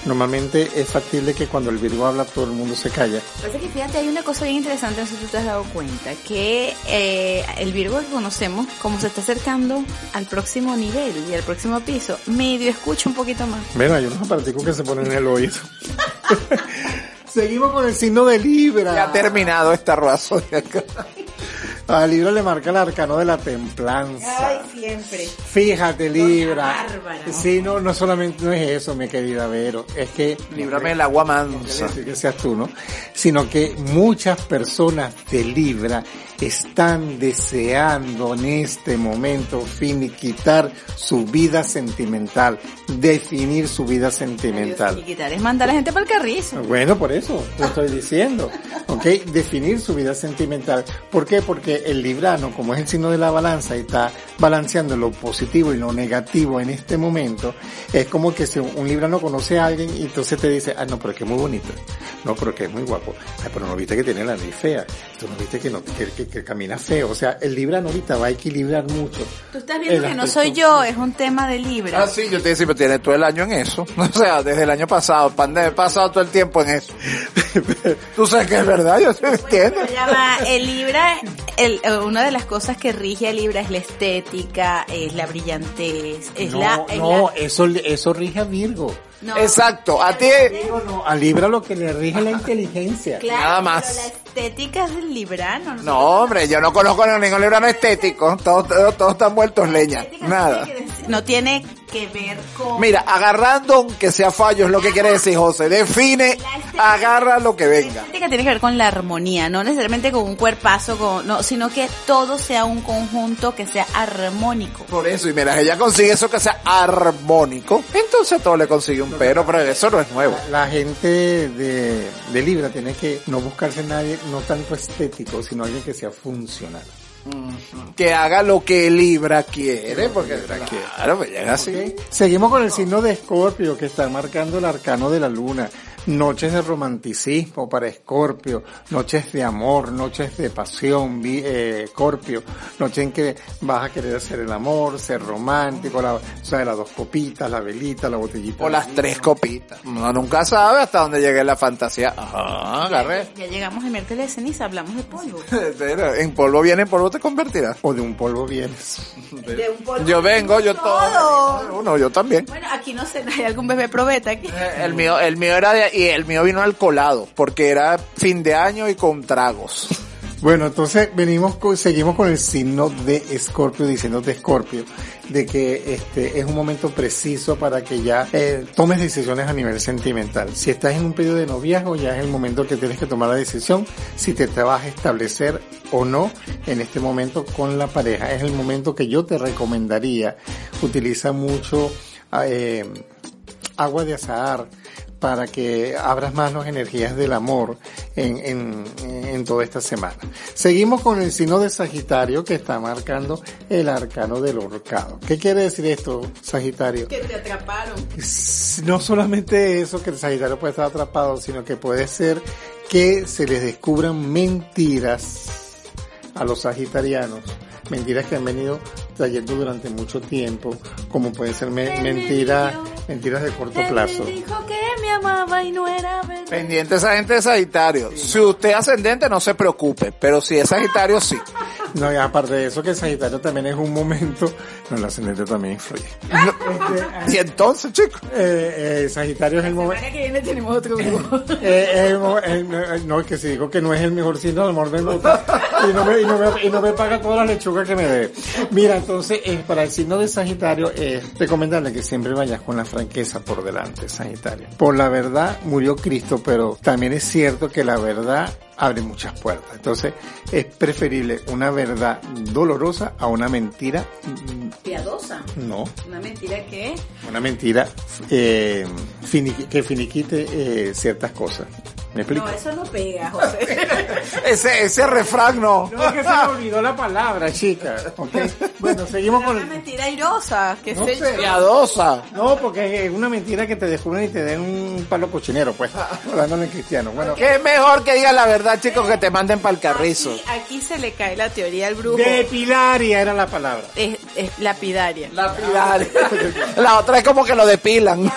D: Normalmente es factible que cuando el Virgo habla todo el mundo se calla.
C: Pasa que fíjate, hay una cosa bien interesante, no sé si tú te has dado cuenta, que eh, el Virgo que conocemos, como se está acercando al próximo nivel y al próximo piso, medio escucha un poquito más.
D: Bueno, hay unos aparaticos que se ponen en el oído. Seguimos con el signo de Libra.
A: Ya ha terminado esta rueda zodiacal.
D: Al Libra le marca el arcano de la templanza.
C: siempre.
D: Fíjate, Libra.
C: bárbara.
D: Sí, no, no solamente no es eso, mi querida Vero, es que
A: Líbrame el agua mansa.
D: que seas tú, ¿no? Sino que muchas personas de Libra están deseando en este momento finiquitar su vida sentimental, definir su vida sentimental.
C: quitar es mandar a la gente para el carrizo.
D: Bueno, por eso te estoy diciendo, ¿ok? Definir su vida sentimental. ¿Por qué? Porque el librano, como es el signo de la balanza y está balanceando lo positivo y lo negativo en este momento, es como que si un librano conoce a alguien y entonces te dice, ah, no, pero es que es muy bonito, no, pero que es muy guapo, ay, pero no viste que tiene la nariz fea, tú no viste que, no, que, que- que camina feo, o sea, el librano ahorita va a equilibrar mucho.
C: Tú estás viendo que no soy yo, es un tema de Libra.
A: Ah, sí, yo te decía, pero tienes todo el año en eso. O sea, desde el año pasado, pandemia, he pasado todo el tiempo en eso. Tú sabes que es verdad, yo te entiendo.
C: Se llama el Libra, el, eh, una de las cosas que rige a Libra es la estética, es la brillantez, es
D: no,
C: la... es
D: no,
C: la-
D: eso, eso rige a Virgo.
C: No.
A: Exacto, a ti,
D: Virgo no, a Libra lo que le rige la inteligencia.
C: Claro,
A: Nada
C: pero
A: más.
C: la estética es del librano.
A: No, hombre, yo no conozco a ningún librano estético. Todos, todos, todos están muertos leña. Nada.
C: No tiene que No ver con...
A: Mira, agarrando aunque sea fallo es lo que quiere decir José. Define, agarra lo que
C: La
A: venga.
C: estética tiene que ver con la armonía, no necesariamente con un cuerpazo, con, no, sino que todo sea un conjunto que sea armónico.
A: Por eso, y mira, ella consigue eso que sea armónico. Entonces a todo le consigue un pero, pero eso no es nuevo.
D: La gente de, de Libra tiene que no buscarse nadie, no tanto estético, sino alguien que sea funcional.
A: Que haga lo que Libra quiere, porque claro, pues llega así.
D: Seguimos con el signo de Escorpio, que está marcando el arcano de la luna. Noches de romanticismo para Escorpio, noches de amor, noches de pasión, eh, Escorpio, noche en que vas a querer hacer el amor, ser romántico, la, o sea, las dos copitas, la velita, la botellita.
A: O las tres copitas. Uno nunca sabe hasta dónde llegue la fantasía. Ajá, agarré.
C: Ya llegamos el miércoles de ceniza, hablamos de polvo.
A: Pero En polvo viene, en polvo te convertirás.
D: O de un polvo vienes.
C: De un polvo
A: Yo vengo, yo todo.
C: todo.
A: Uno, yo también.
C: Bueno, aquí no sé, hay algún bebé probeta aquí.
A: Eh, El mío, el mío era de, y el mío vino al colado, porque era fin de año y con tragos.
D: Bueno, entonces venimos con, seguimos con el signo de Escorpio, diciendo de Escorpio, de que este es un momento preciso para que ya eh, tomes decisiones a nivel sentimental. Si estás en un periodo de noviazgo, ya es el momento que tienes que tomar la decisión si te, te vas a establecer o no en este momento con la pareja. Es el momento que yo te recomendaría. Utiliza mucho eh, agua de azahar para que abras más las energías del amor en, en, en toda esta semana. Seguimos con el signo de Sagitario que está marcando el arcano del horcado. ¿Qué quiere decir esto, Sagitario?
C: Que te atraparon.
D: No solamente eso que el Sagitario puede estar atrapado, sino que puede ser que se les descubran mentiras a los sagitarianos. Mentiras que han venido trayendo durante mucho tiempo, como pueden ser me- mentiras, mentiras de corto plazo.
C: Me dijo que me amaba y no era verdad.
A: Pendiente esa gente de Sagitario. Si usted es ascendente, no se preocupe, pero si es Sagitario, sí.
D: No, y aparte de eso, que Sagitario también es un momento, no, el ascendente también influye.
A: Y entonces, chicos,
D: Eh, eh, Sagitario es el
C: La
D: momento.
C: semana que viene tenemos otro grupo.
D: Eh, eh, mo- eh, no, no, que si digo que no es el mejor signo, a lo mejor me gusta. Y no me, y no me, y no me paga todas las lechugas que me debe. Mira, entonces, eh, para el signo de Sagitario, es recomendable que siempre vayas con la franqueza por delante, Sagitario. Por la verdad murió Cristo, pero también es cierto que la verdad abre muchas puertas. Entonces, es preferible una verdad dolorosa a una mentira, mm,
C: Piadosa.
D: no,
C: Una mentira que
D: una mentira eh, finiqui- que finiquite eh, ciertas cosas. ¿Me explico?
C: No, eso no pega, José.
A: Ese, ese refrán no.
D: No, es que se me olvidó la palabra, chica. ¿ok? Bueno, seguimos con
C: Una mentira airosa, que
D: No
C: sé.
A: Piadosa.
D: No, porque es una mentira que te descubren y te den un palo cochinero, pues. Hablándolo en cristiano. Bueno,
A: Que es mejor que digas la verdad, chicos, que te manden para el carrizo.
C: Aquí, aquí se le cae la teoría al brujo.
D: depilaria era la palabra.
C: Es, es lapidaria.
A: Lapidaria. La otra es como que lo depilan.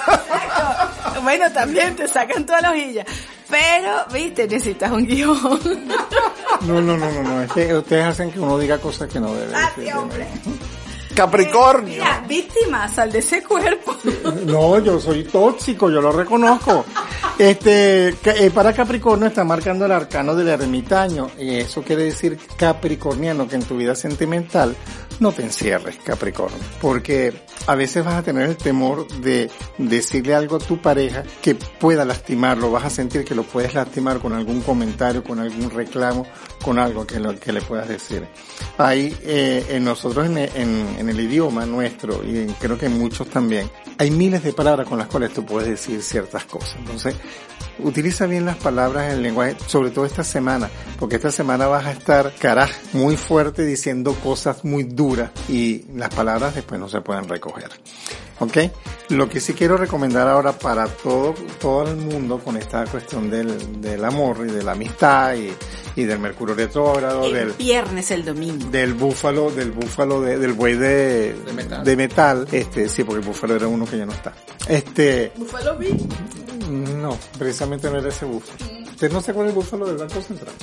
C: bueno, también te sacan toda la hojilla. Pero, viste, necesitas un guion.
D: No, no, no, no, no. Es que ustedes hacen que uno diga cosas que no debe
C: Ah, hombre.
A: Capricornio.
C: Mira, víctima, sal de ese cuerpo.
D: No, yo soy tóxico, yo lo reconozco. Este, eh, para Capricornio está marcando el arcano del ermitaño. Y eso quiere decir capricorniano, que en tu vida sentimental no te encierres, Capricornio. Porque a veces vas a tener el temor de decirle algo a tu pareja que pueda lastimarlo. Vas a sentir que lo puedes lastimar con algún comentario, con algún reclamo, con algo que, lo, que le puedas decir. Ahí, eh, en nosotros en, el idioma nuestro, y creo que en muchos también, hay miles de palabras con las cuales tú puedes decir ciertas cosas. Entonces, utiliza bien las palabras en el lenguaje, sobre todo esta semana, porque esta semana vas a estar, caraj, muy fuerte diciendo cosas muy duras y las palabras después no se pueden recoger. ¿Ok? Lo que sí quiero recomendar ahora para todo, todo el mundo con esta cuestión del, del amor y de la amistad y, y del mercurio retrógrado,
C: El
D: del,
C: viernes, el domingo.
D: del búfalo, del búfalo de- del buey de, de metal. este, sí, porque el búfalo era uno que ya no está. Este,
C: Búfalo Bill.
D: no, precisamente no era ese búfalo. ¿Usted no se acuerda del búfalo del Banco Central?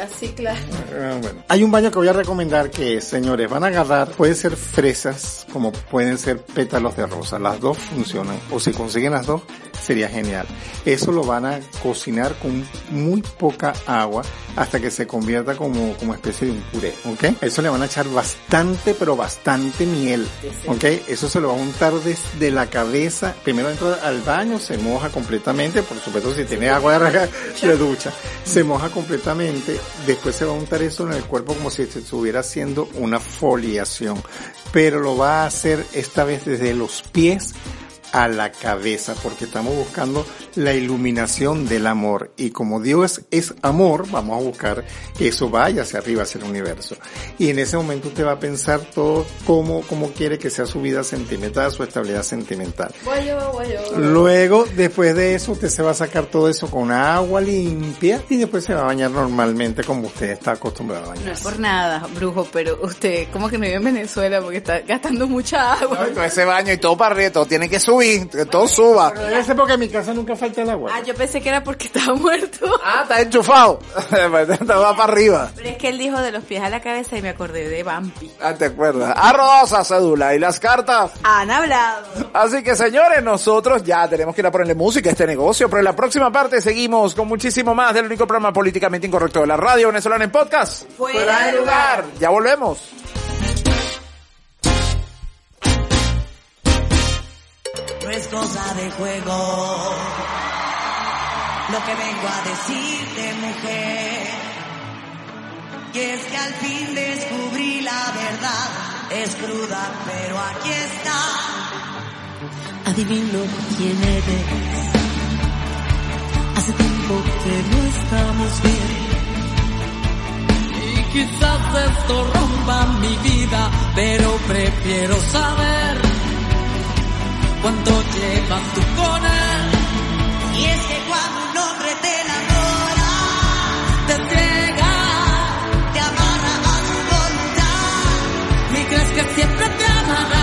C: Así, claro.
D: Ah, bueno. Hay un baño que voy a recomendar que es, señores, van a agarrar, pueden ser fresas como pueden ser pétalos de rosa, las dos funcionan, o si consiguen las dos, sería genial. Eso lo van a cocinar con muy poca agua hasta que se convierta como, como especie de un puré, ¿ok? Eso le van a echar bastante, pero bastante miel, ¿ok? Eso se lo va a untar desde la cabeza, primero entra al baño, se moja completamente, por supuesto si tiene agua de se ducha, se moja completamente, después se va a untar eso en el cuerpo como si estuviera haciendo una foliación, pero lo va a hacer esta vez desde los pies a la cabeza, porque estamos buscando la iluminación del amor. Y como Dios es amor, vamos a buscar que eso vaya hacia arriba, hacia el universo. Y en ese momento usted va a pensar todo cómo, cómo quiere que sea su vida sentimental, su estabilidad sentimental.
C: Voy yo, voy yo.
D: Luego, después de eso, usted se va a sacar todo eso con agua limpia y después se va a bañar normalmente como usted está acostumbrado a
C: No es
D: bañarse.
C: por nada, brujo, pero usted como que no vive en Venezuela porque está gastando mucha agua.
A: Con ese baño y todo para arriba, todo tiene que subir, que todo suba.
D: Pero debe ser porque en mi casa nunca falta el agua.
C: Ah, yo pensé que era porque estaba muerto.
A: Ah, está enchufado. Te va para arriba.
C: Pero es que él dijo de los pies a la cabeza y me acordé de Bampi.
A: Ah, te acuerdas. Arrodosa cédula y las cartas.
C: Han hablado.
A: Así que señores, nosotros ya tenemos que ir a ponerle música a este negocio, pero en la próxima parte seguimos con muchísimo más del único programa políticamente incorrecto de la radio venezolana en podcast.
C: Fuera de lugar.
A: Ya volvemos.
G: Cosa de juego. Lo que vengo a decirte, mujer, y es que al fin descubrí la verdad. Es cruda, pero aquí está. Adivino quién eres. Hace tiempo que no estamos bien. Y quizás esto rompa mi vida, pero prefiero saber cuánto llevas tú con él. Y es que cuando un hombre te enamora, te entrega, te amarra a su voluntad. Y crees que siempre te amará,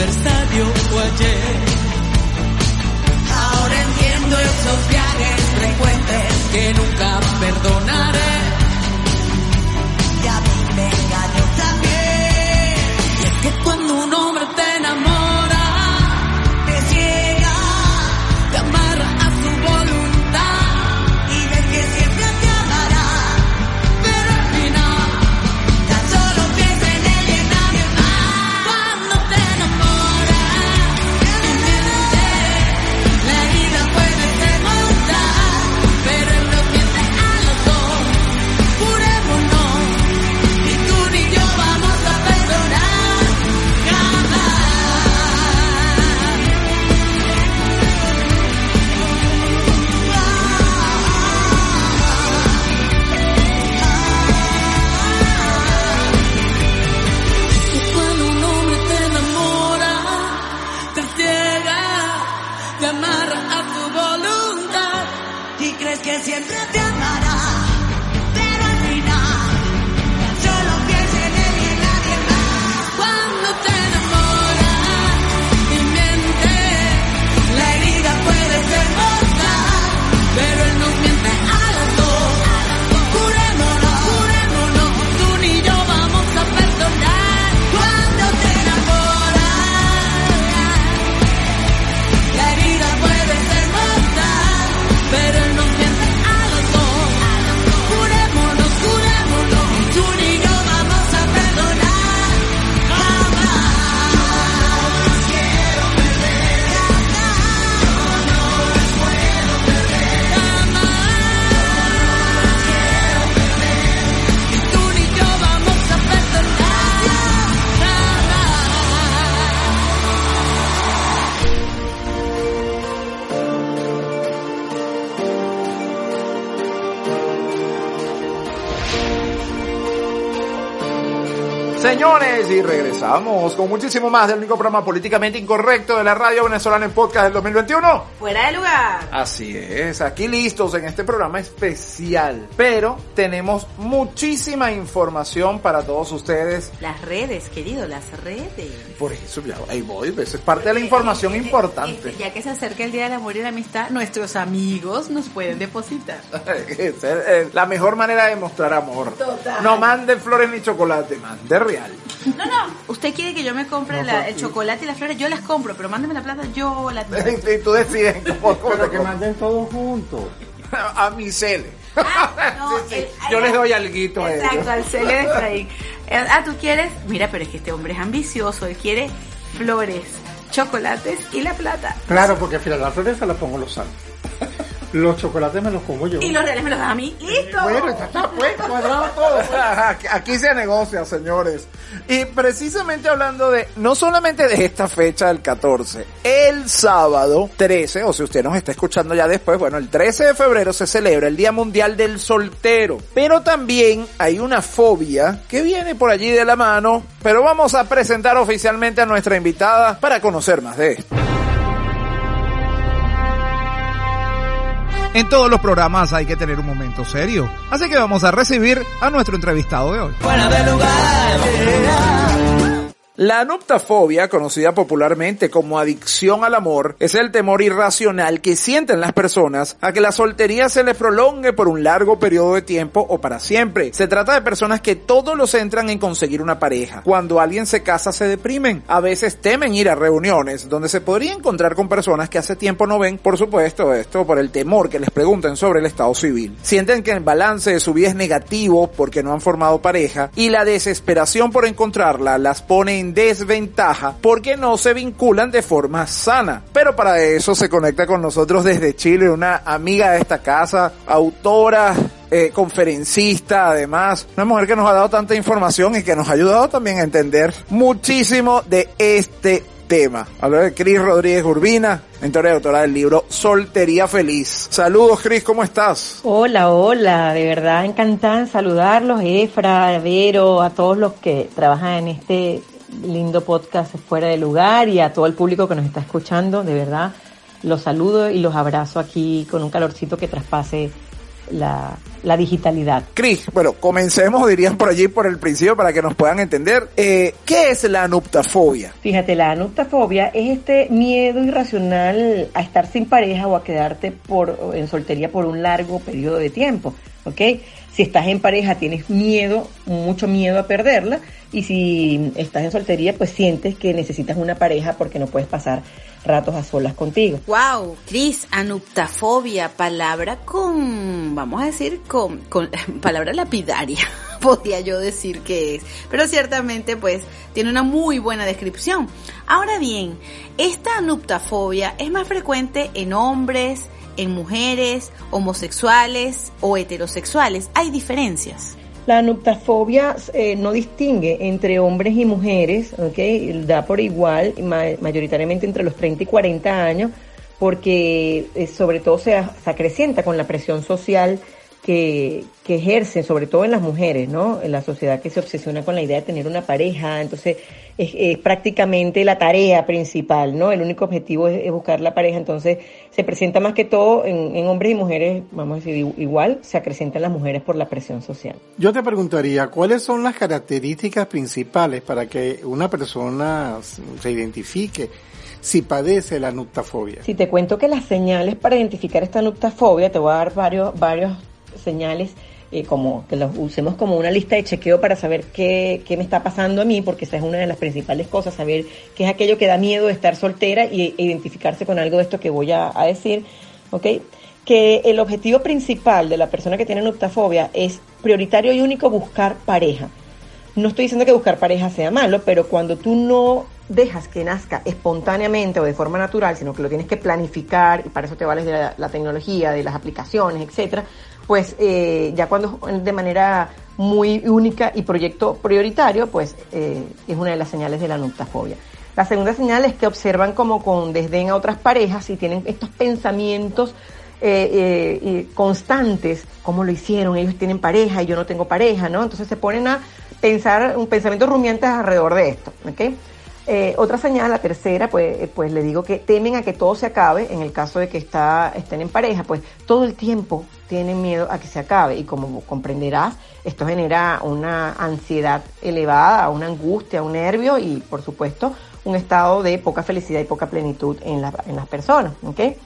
G: aniversario fue ayer. Ahora entiendo esos viajes frecuentes que
A: nunca perdonaré. Regresamos con muchísimo más del único programa políticamente incorrecto de la radio venezolana en podcast del 2021.
C: Fuera de lugar.
A: Así es, aquí listos en este programa especial, pero tenemos muchísima información para todos ustedes.
C: Las redes, querido, las redes.
A: Por eso, ya, ahí voy, eso es parte de la información
C: Este-
A: importante.
C: este, ya que se acerca el Día del Amor y la Amistad, nuestros amigos nos pueden depositar.
A: Eh, la mejor manera de mostrar amor.
C: Total.
A: No mande flores ni chocolate, mande real.
C: No, no, usted quiere que yo me compre la- el chocolate y las flores, yo las compro, pero mándeme la plata, yo la
A: Y tú decides cómo, cómo
D: Pero que manden todos juntos.
A: a mi cele.
C: Ah, no,
A: Sí, sí.
C: el-
A: Yo
C: ay,
A: les doy alguito a ellos.
C: Exacto, al cele de Efraín. Eh, Ah, tú quieres. Mira, pero es que este hombre es ambicioso. Él quiere flores, chocolates y la plata.
D: Claro, porque al final las flores se las pongo los santos. Los chocolates me los como yo.
C: Y los reales me los da a mí. ¡Listo!
D: Bueno, ya está pues, cuadrado todo.
A: Aquí- Aquí se negocia, señores. Y precisamente hablando de, no solamente de esta fecha del 14, el sábado 13, o si usted nos está escuchando ya después, bueno, el 13 de febrero se celebra el Día Mundial del Soltero. Pero también hay una fobia que viene por allí de la mano, pero vamos a presentar oficialmente a nuestra invitada para conocer más de esto.
F: En todos los programas hay que tener un momento serio. Así que vamos a recibir a nuestro entrevistado de hoy.
G: Lugar.
A: La anuptafobia, conocida popularmente como adicción al amor, es el temor irracional que sienten las personas a que la soltería se les prolongue por un largo periodo de tiempo o para siempre. Se trata de personas que todo lo centran en conseguir una pareja. Cuando alguien se casa se deprimen. A veces temen ir a reuniones donde se podría encontrar con personas que hace tiempo no ven. Por supuesto, esto por el temor que les pregunten sobre el estado civil. Sienten que el balance de su vida es negativo porque no han formado pareja y la desesperación por encontrarla las pone en desventaja porque no se vinculan de forma sana. Pero para eso se conecta con nosotros desde Chile una amiga de esta casa, autora, eh, conferencista, además, una mujer que nos ha dado tanta información y que nos ha ayudado también a entender muchísimo de este tema. Hablo de Cris Rodríguez Urbina, mentora y autora del libro Soltería Feliz. Saludos, Cris, ¿cómo estás?
H: Hola, hola, de verdad encantada en saludarlos, Efra, Vero, a todos los que trabajan en este lindo podcast fuera de lugar y a todo el público que nos está escuchando, de verdad los saludo y los abrazo aquí con un calorcito que traspase la, la digitalidad.
A: Cris, bueno, comencemos, dirían por allí, por el principio, para que nos puedan entender. Eh, ¿Qué es la anuptafobia?
H: Fíjate, la anuptafobia es este miedo irracional a estar sin pareja o a quedarte por, en soltería por un largo periodo de tiempo, ¿ok? Si estás en pareja tienes miedo, mucho miedo a perderla y si estás en soltería pues sientes que necesitas una pareja porque no puedes pasar ratos a solas contigo.
C: Wow, Cris, anuptafobia, palabra con, vamos a decir, con, con palabra lapidaria, podría yo decir que es. Pero ciertamente, pues, tiene una muy buena descripción. Ahora bien, esta anuptafobia es más frecuente en hombres, en mujeres, homosexuales o heterosexuales. Hay diferencias.
H: La anuptafobia eh, no distingue entre hombres y mujeres, ¿ok? Da por igual, ma mayoritariamente entre los 30 y 40 años, porque eh, sobre todo se, se acrecienta con la presión social que, que ejercen, sobre todo en las mujeres, ¿no? En la sociedad que se obsesiona con la idea de tener una pareja, entonces es, es prácticamente la tarea principal, ¿no? El único objetivo es, es buscar la pareja, entonces se presenta más que todo en, en, hombres y mujeres, vamos a decir, igual se acrecentan las mujeres por la presión social.
D: Yo te preguntaría, ¿cuáles son las características principales para que una persona se identifique? si padece la nuptafobia.
H: Si te cuento que las señales para identificar esta nuptafobia, te voy a dar varios, varios señales eh, como que los usemos como una lista de chequeo para saber qué, qué, me está pasando a mí, porque esa es una de las principales cosas, saber qué es aquello que da miedo de estar soltera y e identificarse con algo de esto que voy a, decir, ¿ok? Que el objetivo principal de la persona que tiene nuptafobia es prioritario y único buscar pareja. No estoy diciendo que buscar pareja sea malo, pero cuando tú no dejas que nazca espontáneamente o de forma natural, sino que lo tienes que planificar y para eso te vales de la, la tecnología, de las aplicaciones, etcétera, pues eh, ya cuando de manera muy única y proyecto prioritario, pues eh, es una de las señales de la nuptafobia. La segunda señal es que observan como con desdén a otras parejas y tienen estos pensamientos eh, eh, constantes, cómo lo hicieron, ellos tienen pareja y yo no tengo pareja, ¿no? Entonces se ponen a pensar un pensamiento rumiante alrededor de esto, ¿ok? Eh, otra señal, la tercera, pues, pues le digo que temen a que todo se acabe, en el caso de que está, estén en pareja, pues todo el tiempo tienen miedo a que se acabe y como comprenderás, esto genera una ansiedad elevada, una angustia, un nervio y por supuesto un estado de poca felicidad y poca plenitud en, la, en las personas. ¿okay?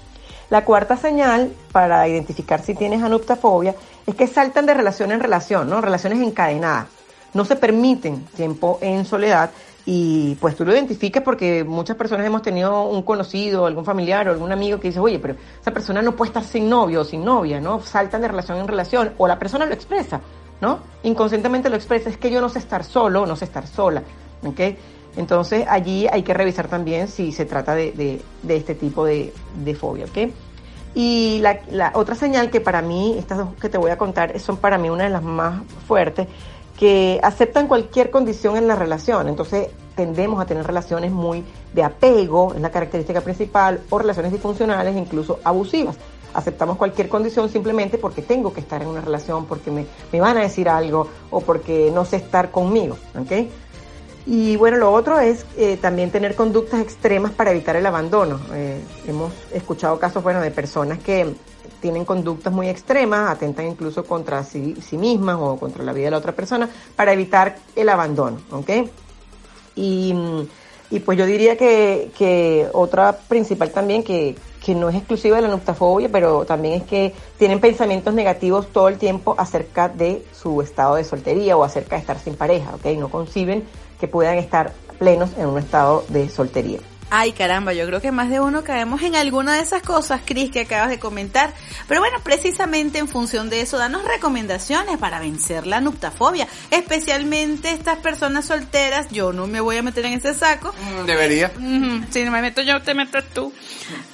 H: La cuarta señal para identificar si tienes anuptafobia es que saltan de relación en relación, ¿no? relaciones encadenadas. No se permiten tiempo en soledad y pues tú lo identificas porque muchas personas hemos tenido un conocido, algún familiar o algún amigo que dice, oye, pero esa persona no puede estar sin novio o sin novia, ¿no? Saltan de relación en relación o la persona lo expresa, ¿no? Inconscientemente lo expresa, es que yo no sé estar solo, no sé estar sola, ¿ok? Entonces allí hay que revisar también si se trata de, de, este tipo de, de, fobia, ¿ok? Y la otra señal que para mí, estas dos que te voy a contar, son para mí una de las más fuertes, que aceptan cualquier condición en la relación. Entonces tendemos a tener relaciones muy de apego, es la característica principal, o relaciones disfuncionales, incluso abusivas. Aceptamos cualquier condición simplemente porque tengo que estar en una relación, porque me, me van a decir algo o porque no sé estar conmigo. ¿okay? Y bueno, lo otro es eh, también tener conductas extremas para evitar el abandono. Eh, hemos escuchado casos, bueno, de personas que tienen conductas muy extremas, atentan incluso contra sí, mismas o contra la vida de la otra persona para evitar el abandono, ¿ok? Y, pues yo diría que, que otra principal también que, que no es exclusiva de la nuptafobia, pero también es que tienen pensamientos negativos todo el tiempo acerca de su estado de soltería o acerca de estar sin pareja, ¿ok? No conciben que puedan estar plenos en un estado de soltería.
C: Ay, caramba, yo creo que más de uno caemos en alguna de esas cosas, Cris, que acabas de comentar. Pero bueno, precisamente en función de eso, danos recomendaciones para vencer la nuptafobia. Especialmente estas personas solteras, yo no me voy a meter en ese saco.
A: Debería.
C: Uh -huh. Si no me meto yo, te metes tú.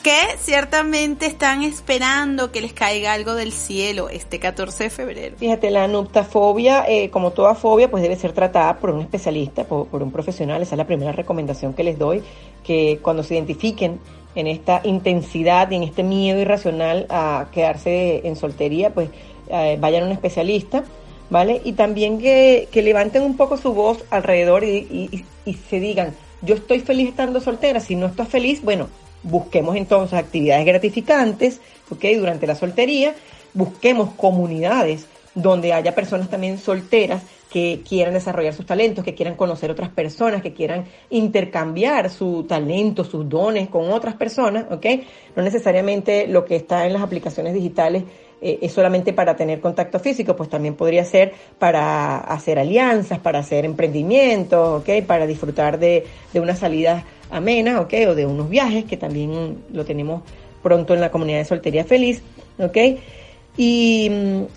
C: Que ciertamente están esperando que les caiga algo del cielo este 14 de febrero.
H: Fíjate, la nuptafobia, eh, como toda fobia, pues debe ser tratada por un especialista, por, por un profesional. Esa es la primera recomendación que les doy que cuando se identifiquen en esta intensidad y en este miedo irracional a quedarse en soltería, pues eh, vayan a un especialista, ¿vale? Y también que, levanten un poco su voz alrededor y, y, y, se digan, yo estoy feliz estando soltera, si no estás feliz, bueno, busquemos entonces actividades gratificantes, ¿ok? Durante la soltería, busquemos comunidades donde haya personas también solteras que quieran desarrollar sus talentos, que quieran conocer otras personas, que quieran intercambiar su talento, sus dones con otras personas, ¿ok? No necesariamente lo que está en las aplicaciones digitales eh, es solamente para tener contacto físico, pues también podría ser para hacer alianzas, para hacer emprendimientos, ¿ok? Para disfrutar de, de unas salidas amenas, ¿ok? O de unos viajes, que también lo tenemos pronto en la comunidad de Soltería Feliz, ¿ok? Y,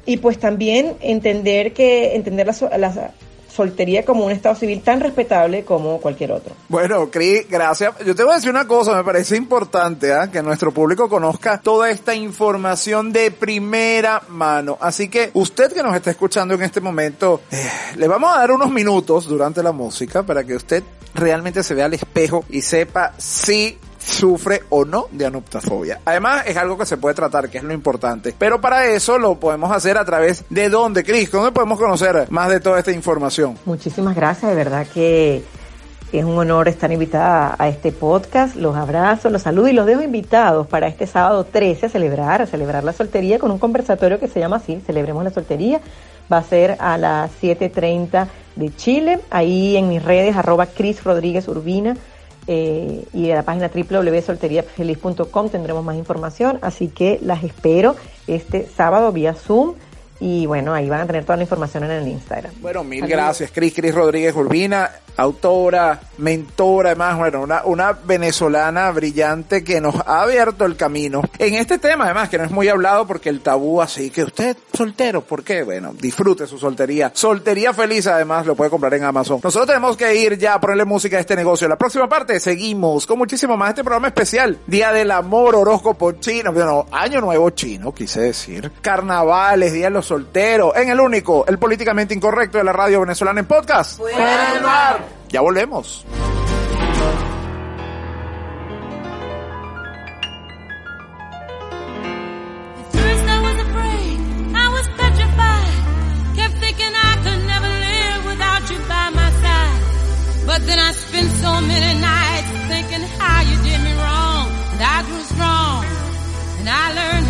H: y, pues también entender que entender la, la, soltería como un estado civil tan respetable como cualquier otro.
A: Bueno, Cris, gracias. Yo te voy a decir una cosa, me parece importante ¿eh? que nuestro público conozca toda esta información de primera mano. Así que usted que nos está escuchando en este momento, eh, le vamos a dar unos minutos durante la música para que usted realmente se vea al espejo y sepa si sufre o no de anuptafobia. Además, es algo que se puede tratar, que es lo importante. Pero para eso lo podemos hacer a través de dónde, Cris, ¿dónde podemos conocer más de toda esta información?
H: Muchísimas gracias, de verdad que es un honor estar invitada a este podcast. Los abrazo, los saludo y los dejo invitados para este sábado 13 a celebrar, a celebrar la soltería con un conversatorio que se llama así, Celebremos la Soltería. Va a ser a las 7.30 de Chile, ahí en mis redes, arroba Cris Rodríguez Urbina. Eh, y de la página www.solteriafeliz.com tendremos más información, así que las espero este sábado vía Zoom y bueno, ahí van a tener toda la información en el Instagram.
A: Bueno, mil gracias, Cris, Cris Rodríguez Urbina, autora, mentora, además, bueno, una, una venezolana brillante que nos ha abierto el camino en este tema, además, que no es muy hablado porque el tabú así, que usted soltero, ¿por qué? Bueno, disfrute su soltería. Soltería feliz, además, lo puede comprar en Amazon. Nosotros tenemos que ir ya a ponerle música a este negocio. La próxima parte seguimos con muchísimo más este programa especial. Día del amor, horóscopo chino, bueno, año nuevo chino, quise decir. Carnavales, día de los solteros, en el único, el políticamente incorrecto de la radio venezolana en podcast.
C: Fuera del mar.
A: Ya volvemos.
G: But then I spent so many nights thinking how you did me wrong. And I grew strong. And I learned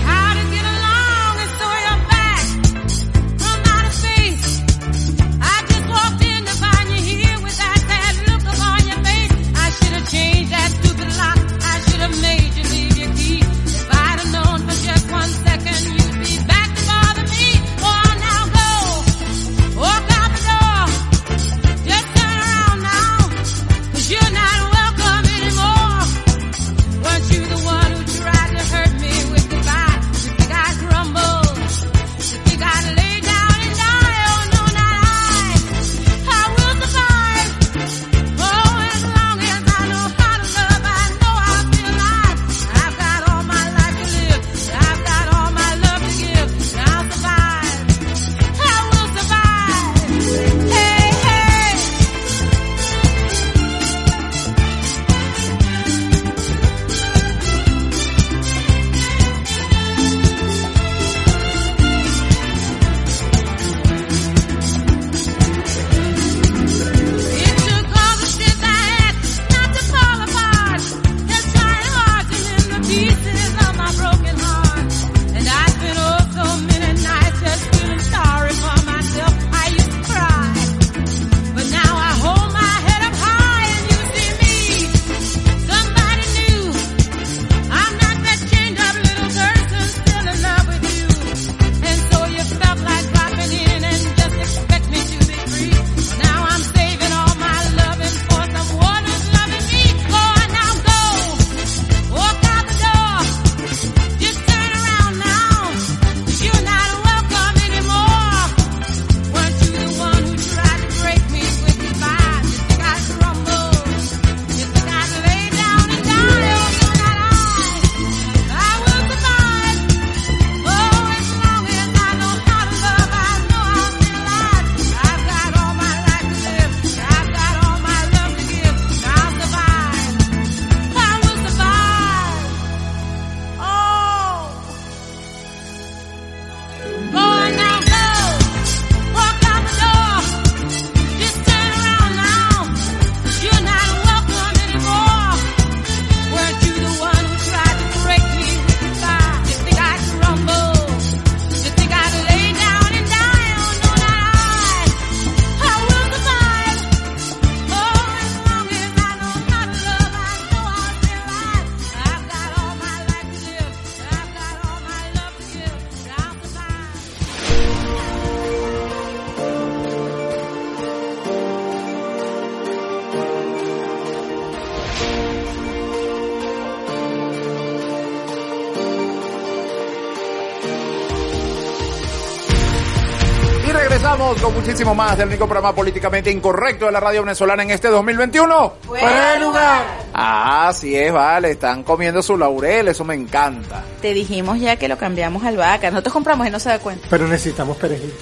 A: muchísimo más del único programa políticamente incorrecto de la radio venezolana en este 2021.
C: Fuera de lugar.
A: Ah, sí es, vale, están comiendo su laurel, eso me encanta.
C: Te dijimos ya que lo cambiamos a albahaca. Nosotros compramos y no se da cuenta.
D: Pero necesitamos perejil.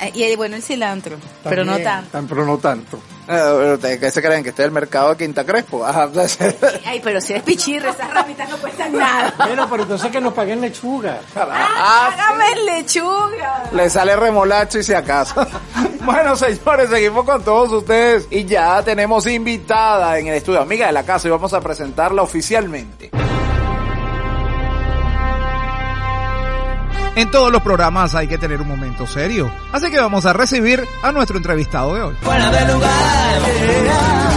C: Eh, Y bueno, el cilantro, pero no tanto.
D: tan- pero no tanto.
A: Eh, pero ¿ustedes ¿Qué se creen? ¿Que este es el mercado de Quinta Crespo? Ajá,
C: Ay, pero si eres pichirre, esas ramitas no nada.
D: Bueno, pero entonces que nos paguen lechuga.
A: ah,
C: Hágame lechuga.
A: Le sale remolacho y si acaso. bueno, señores, seguimos con todos ustedes y ya tenemos invitada en el estudio, amiga de la casa, y vamos a presentarla oficialmente.
F: En todos los programas hay que tener un momento serio. Así que vamos a recibir a nuestro entrevistado de hoy.
G: Fuera de lugar.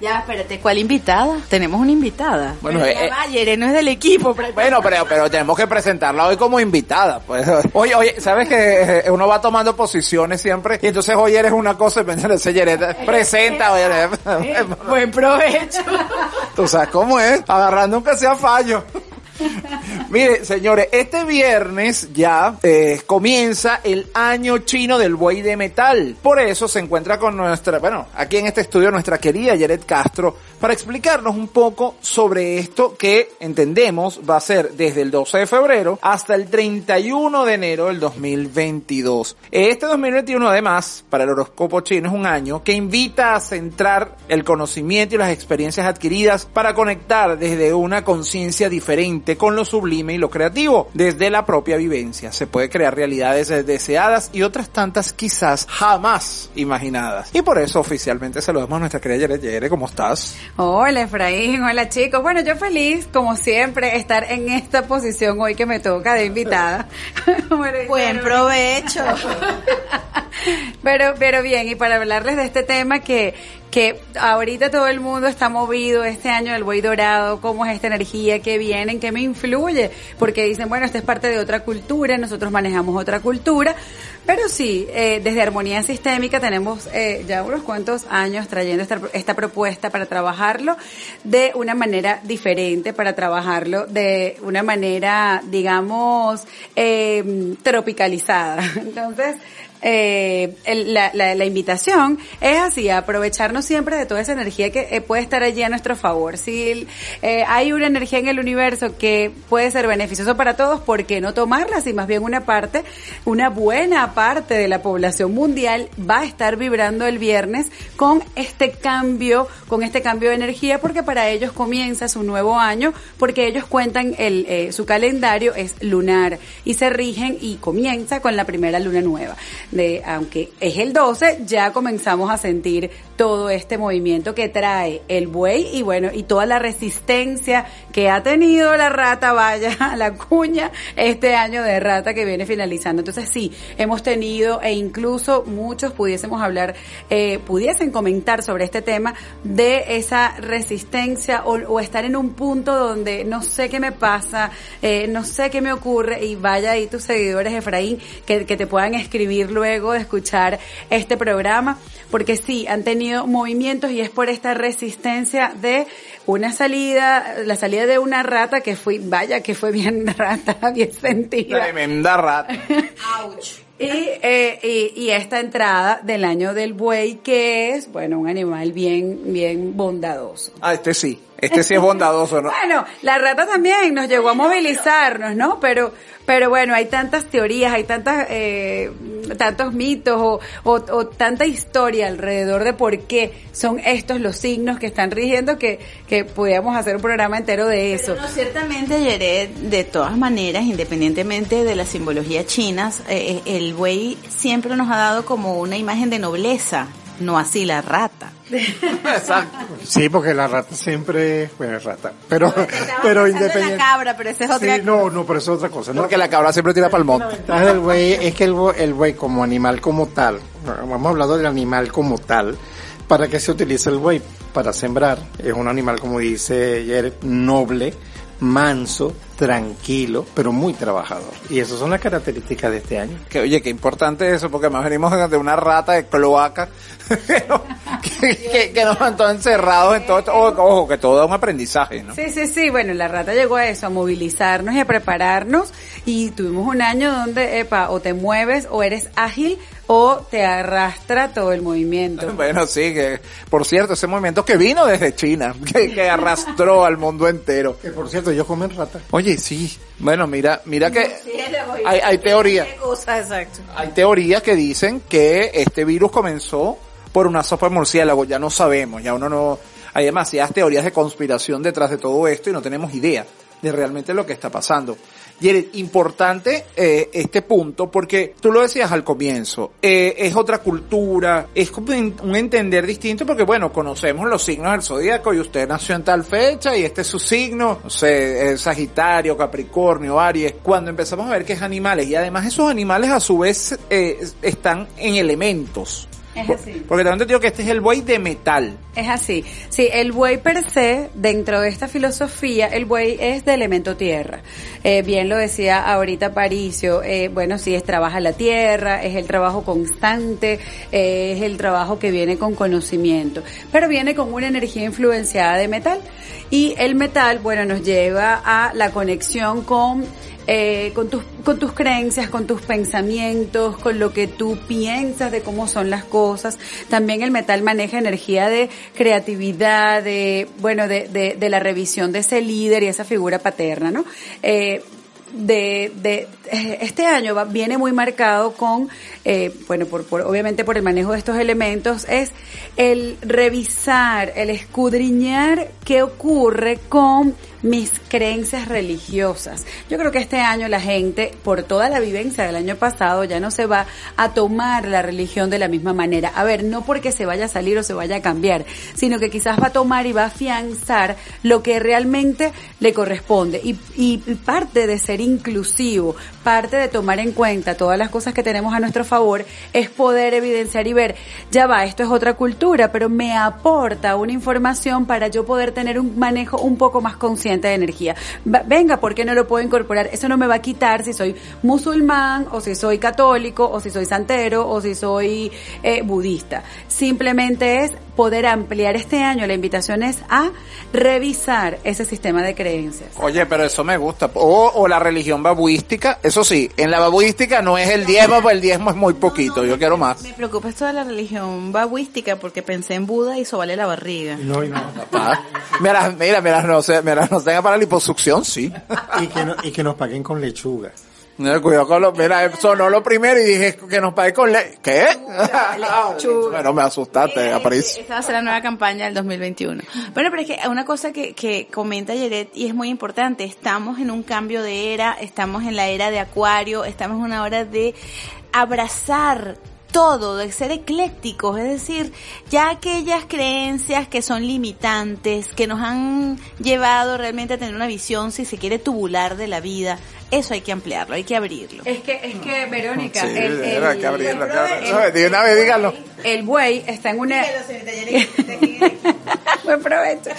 C: Ya, espérate, ¿cuál invitada? Tenemos una invitada.
A: Bueno,
C: Pero
A: eh, eh.
C: no es del equipo. pero-
A: Bueno, pero, pero tenemos que presentarla hoy como invitada. Pues. Oye, oye, ¿sabes que eh, uno va tomando posiciones siempre? Y entonces hoy eres una cosa y pensando, presenta, oye,
C: Buen provecho.
A: Tú sabes cómo es, agarrando aunque sea fallo. Mire, señores, este viernes ya eh, comienza el año chino del buey de metal. Por eso se encuentra con nuestra, bueno, aquí en este estudio nuestra querida Yaret Castro para explicarnos un poco sobre esto que entendemos va a ser desde el 12 de febrero hasta el 31 de enero del 2022. Este 2021 además, para el horóscopo chino es un año que invita a centrar el conocimiento y las experiencias adquiridas para conectar desde una conciencia diferente con lo sublime y lo creativo, desde la propia vivencia. Se puede crear realidades deseadas y otras tantas quizás jamás imaginadas. Y por eso oficialmente se lo damos a nuestra querida Yere. Yere, ¿cómo estás?
I: Hola Efraín, hola chicos. Bueno, yo feliz, como siempre, estar en esta posición hoy que me toca de invitada.
C: Buen provecho.
I: Pero, pero bien, y para hablarles de este tema que, que ahorita todo el mundo está movido este año del buey dorado, cómo es esta energía que viene, en qué me influye, porque dicen, bueno, esta es parte de otra cultura, nosotros manejamos otra cultura, pero sí, eh, desde Armonía Sistémica tenemos eh, ya unos cuantos años trayendo esta, esta propuesta para trabajarlo de una manera diferente, para trabajarlo de una manera, digamos, eh, tropicalizada. Entonces, eh, la, invitación es así, aprovecharnos siempre de toda esa energía que eh, puede estar allí a nuestro favor. Si eh, hay una energía en el universo que puede ser beneficioso para todos, ¿por qué no tomarla? Si más bien una parte, una buena parte de la población mundial va a estar vibrando el viernes con este cambio, con este cambio de energía, porque para ellos comienza su nuevo año, porque ellos cuentan el, su calendario es lunar y se rigen y comienza con la primera luna nueva. De, aunque es el 12, ya comenzamos a sentir todo este movimiento que trae el buey y bueno, y toda la resistencia que ha tenido la rata, vaya, la cuña, este año de rata que viene finalizando. Entonces sí, hemos tenido e incluso muchos pudiésemos hablar, eh, pudiesen comentar sobre este tema de esa resistencia o, o estar en un punto donde no sé qué me pasa, eh, no sé qué me ocurre y vaya ahí tus seguidores, Efraín, que, que te puedan escribir luego de escuchar este programa, porque sí, han tenido movimientos y es por esta resistencia de una salida, la salida de una rata que fue, vaya que fue bien rata, bien sentida.
A: Tremenda rata.
I: Y, eh, y, y esta entrada del año del buey, que es, bueno, un animal bien, bien bondadoso.
A: Ah, este sí. Este sí es bondadoso, ¿no?
I: Bueno, la rata también nos llegó a movilizarnos, ¿no? Pero, pero bueno, hay tantas teorías, hay tantas, eh, tantos mitos o, o, o tanta historia alrededor de por qué son estos los signos que están rigiendo que, que podíamos hacer un programa entero de eso.
C: Pero no, ciertamente, Yeret, de todas maneras, independientemente de la simbología chinas, eh, el buey siempre nos ha dado como una imagen de nobleza, no así la rata.
A: Exacto.
D: Sí, porque la rata siempre es bueno, es rata. Pero, pero
C: de
D: independiente.
C: la cabra, pero esa es otra
D: Sí, no, no, pero eso es otra cosa. ¿no?
A: Porque la cabra siempre tira para el monte.
D: La ventaja del buey es que el, bu- el buey como animal como tal, hemos hablado del animal como tal, ¿para qué se utiliza el buey? Para sembrar. Es un animal, como dice Yer, noble, manso, tranquilo, pero muy trabajador. Y esas son las características de este año.
A: Que oye, qué importante eso, porque más venimos de una rata de cloaca que, no- que, que- que nos mantuvo encerrados en todo esto. Ojo, ojo, que todo es un aprendizaje, ¿no?
I: Sí, sí, sí. Bueno, la rata llegó a eso, a movilizarnos y a prepararnos. Y tuvimos un año donde, epa, o te mueves o eres ágil o te arrastra todo el movimiento.
A: Bueno, sí, que por cierto, ese movimiento que vino desde China, que, que arrastró al mundo entero.
D: Que por cierto, ellos comen rata.
A: Oye, sí. Bueno, mira, mira que hay, hay teorías.
I: exacto.
A: Hay teorías que dicen que este virus comenzó por una sopa de murciélago, ya no sabemos, ya uno no, hay demasiadas teorías de conspiración detrás de todo esto y no tenemos idea de realmente lo que está pasando. Y es importante eh, este punto porque tú lo decías al comienzo, eh, es otra cultura, es un entender distinto porque bueno, conocemos los signos del zodíaco y usted nació en tal fecha y este es su signo, no sé, Sagitario, Capricornio, Aries, cuando empezamos a ver que es animales y además esos animales a su vez eh, están en elementos.
I: Es así.
A: Porque también te digo que este es el buey de metal.
I: Es así. Sí, el buey per se, dentro de esta filosofía, el buey es de elemento tierra. Eh, bien lo decía ahorita Paricio, eh, bueno, sí, es trabaja la tierra, es el trabajo constante, eh, es el trabajo que viene con conocimiento, pero viene con una energía influenciada de metal. Y el metal, bueno, nos lleva a la conexión con eh, con, tus, con tus creencias, con tus pensamientos, con lo que tú piensas de cómo son las cosas. También el metal maneja energía de creatividad, de, bueno, de, de, de la revisión de ese líder y esa figura paterna, ¿no? Eh, de, de eh, este año viene muy marcado con, eh, bueno, por, por, obviamente por el manejo de estos elementos, es el revisar, el escudriñar qué ocurre con mis creencias religiosas. Yo creo que este año la gente, por toda la vivencia del año pasado, ya no se va a tomar la religión de la misma manera. A ver, no porque se vaya a salir o se vaya a cambiar, sino que quizás va a tomar y va a afianzar lo que realmente le corresponde. Y, parte de ser inclusivo, parte de tomar en cuenta todas las cosas que tenemos a nuestro favor, es poder evidenciar y ver, ya va, esto es otra cultura, pero me aporta una información para yo poder tener un manejo un poco más consciente de energía. Venga, ¿por qué no lo puedo incorporar? Eso no me va a quitar si soy musulmán, o si soy católico, o si soy santero, o si soy eh, budista. Simplemente es poder ampliar este año. La invitación es a revisar ese sistema de creencias.
A: Oye, pero eso me gusta. O, o la religión babuística, eso sí, en la babuística no es el diezmo, pues el diezmo es muy poquito, yo quiero más.
C: Me preocupa esto de la religión babuística porque pensé en Buda y sobale la barriga.
D: No, y no.
A: Ah, Mira, mira, mira, no sé, mira, nos tenga para la liposucción, sí.
D: Y que, no- y que nos paguen con lechuga.
A: No, cuidado con lo, mira, sonó lo primero y dije que nos pague con le, ¿qué? bueno, me asustaste, Aparicio.
C: Esta va a ser la nueva campaña del 2021. Bueno, pero es que una cosa que, que comenta Yeret y es muy importante, estamos en un cambio de era, estamos en la era de Acuario, estamos en una hora de abrazar todo, de ser eclécticos, es decir, ya aquellas creencias que son limitantes, que nos han llevado realmente a tener una visión, si se quiere, tubular de la vida, eso hay que ampliarlo, hay que abrirlo.
I: Es que, es que, Verónica,
A: Sí,
I: el, el-
A: hay que abrirlo,
I: el-
A: De una vez dígalo.
I: el buey está en una... Buen provecho.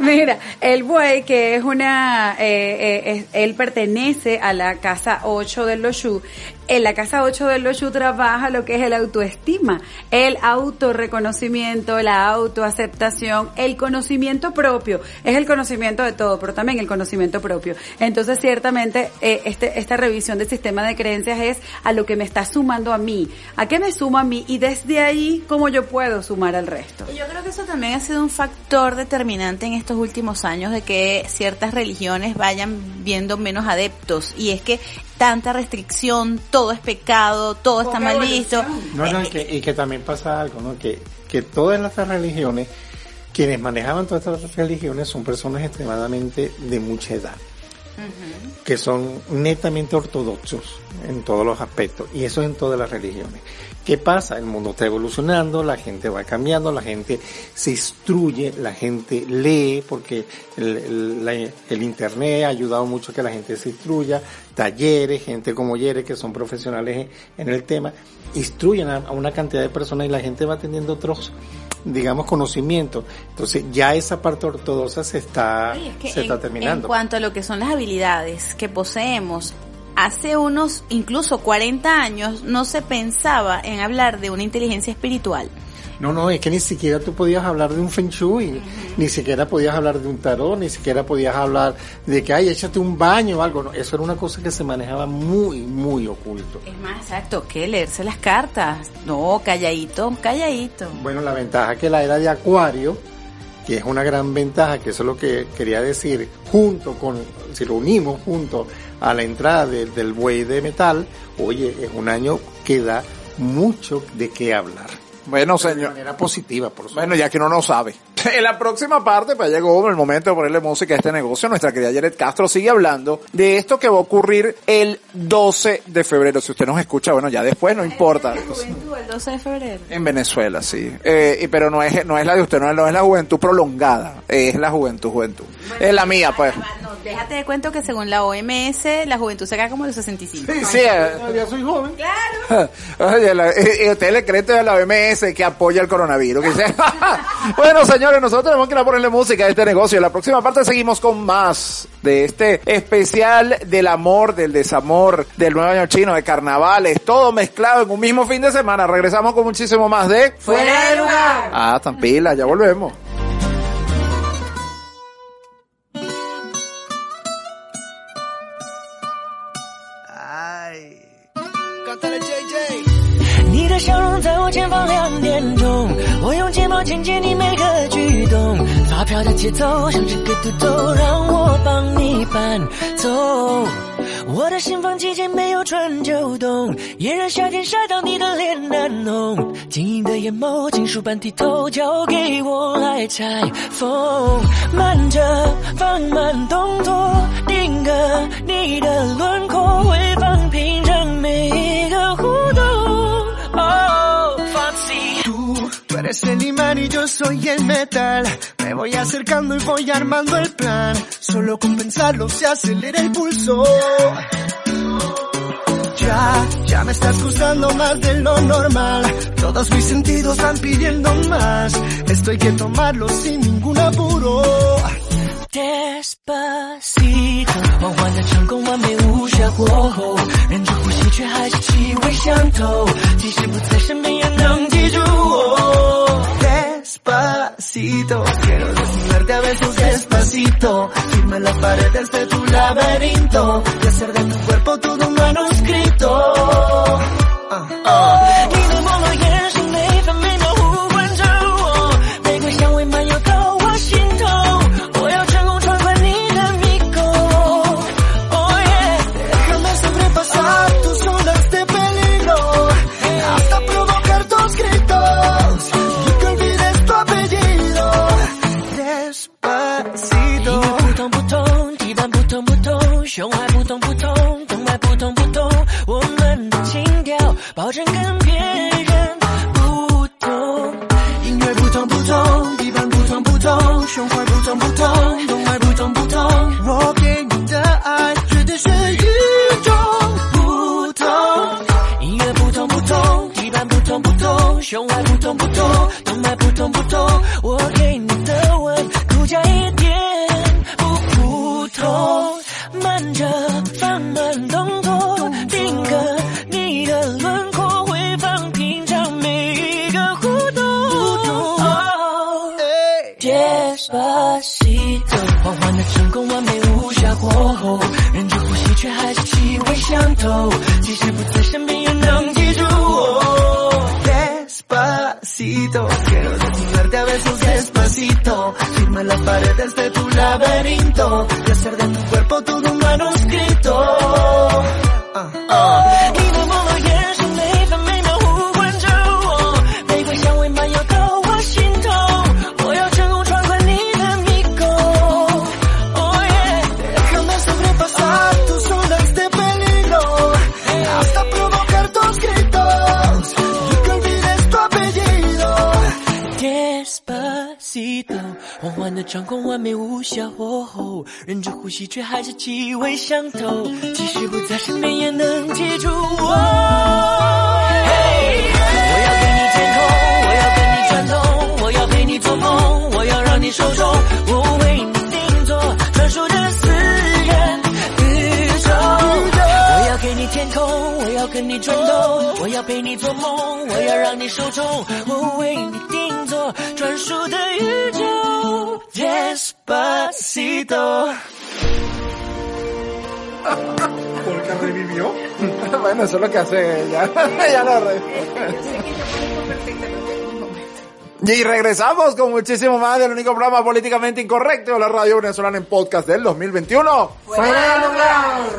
I: Mira, el buey que es una, eh, eh, es- él pertenece a la casa 8 del Loshu. En la casa 8 del Loshu trabaja lo que es el autoestima, el autorreconocimiento, la autoaceptación, el conocimiento propio. Es el conocimiento de todo, pero también el conocimiento propio. Entonces, ciertamente, eh, este, esta revisión del sistema de creencias es a lo que me está sumando a mí. ¿A qué me suma a mí? Y desde ahí, ¿cómo yo puedo sumar al resto?
C: Y Yo creo que eso también ha sido un factor determinante en estos últimos años de que ciertas religiones vayan viendo menos adeptos y es que tanta restricción, todo es pecado, todo está mal visto.
D: No, no, y que, y que también pasa algo, ¿no? Que, que todas estas religiones, quienes manejaban todas estas religiones son personas extremadamente de mucha edad, que son netamente ortodoxos en todos los aspectos, y eso en todas las religiones. ¿Qué pasa? El mundo está evolucionando, la gente va cambiando, la gente se instruye, la gente lee, porque el, Internet ha ayudado mucho a que la gente se instruya, talleres, gente como Yere, que son profesionales en, el tema, instruyen a, a una cantidad de personas y la gente va teniendo otros, digamos, conocimientos. Entonces ya esa parte ortodoxa se está,
C: Oye, es que
D: se
C: en,
D: está terminando.
C: en cuanto a lo que son las habilidades que poseemos, hace unos incluso 40 años no se pensaba en hablar de una inteligencia espiritual.
D: No, no, es que ni siquiera tú podías hablar de un feng shui, ni siquiera podías hablar de un tarot, ni siquiera podías hablar de que, ay, échate un baño o algo. No, eso era una cosa que se manejaba muy, muy oculto.
C: Es más exacto que leerse las cartas. No, calladito, calladito.
D: Bueno, la ventaja que la era de Acuario, que es una gran ventaja, que eso es lo que quería decir, junto con, si lo unimos junto a la entrada de- del buey de metal, oye, es un año que da mucho de qué hablar.
A: Bueno,
D: De
A: señor.
D: manera positiva, por supuesto.
A: Bueno, ya que uno no sabe. En la próxima parte, pues llegó el momento de ponerle música a este negocio. Nuestra querida Jared Castro sigue hablando de esto que va a ocurrir el 12 de febrero. Si usted nos escucha, bueno, ya después no importa.
C: Juventud, el 12 de febrero.
A: En Venezuela, sí. Eh, y- pero no es, no es la de usted, no es, no es la juventud prolongada. Es la juventud, juventud. Es la mía, pues.
C: No, déjate de cuento que según la OMS, la juventud se cae como a los 65.
A: Sí, sí. eh.
D: Todavía soy joven.
A: Oye, la- y, y usted le cree a la OMS que apoya el coronavirus. que dice, bueno, señores, nosotros tenemos que ir a ponerle música a este negocio. En la próxima parte seguimos con más de este especial del amor, del desamor, del nuevo año chino, de carnavales, todo mezclado en un mismo fin de semana. Regresamos con muchísimo más de...
C: Fuera de lugar.
A: Ah, tan pila, ya volvemos.
B: 前方两点钟，我用睫毛牵接你每个举动，发票的节奏像这个嘟嘟，让我帮你搬走。我的心房季节没有春秋冬，炎热夏天晒到你的脸难弄，晶莹的眼眸，金属般剔透，交给我来拆封。慢着，放慢动作，定格你的轮廓，回放品尝每
J: eres el imán y yo soy el metal. Me voy acercando y voy armando el plan. Solo con pensarlo se acelera el pulso. Ya, ya me estás gustando más de lo normal. Todos mis sentidos van pidiendo más. Esto hay que tomarlo sin ningún apuro.
B: Despacito，缓缓的成功，完美无瑕过后，忍住呼吸，却还是气味相投。即使不在身边，也能记住我。
J: Despacito, quiero desnudarte a besos despacito. Firma las paredes de tu laberinto y hacer de tu cuerpo todo un manuscrito. Ah, ah.
B: 保证跟
J: Firma las paredes de tu laberinto y hacer de tu cuerpo todo un manuscrito. Ah, ah.
B: 掌控，完美无瑕火候，忍着呼吸，却还是气味相投。即使不在身边，也能记住我。嘿，我要给你天空，我要跟你转动，我要陪你做梦，我要让你受宠，我为你定做专属的私人宇宙。我要给你你天空，我要跟你转动，我要陪你做梦，我要让你受宠，我为你定做专属的宇宙。Despacito。
D: Porque revivió.
A: bueno, eso es lo que hace ella. ya lo re- Y regresamos con muchísimo más del único programa políticamente incorrecto de la radio venezolana en podcast del 2021.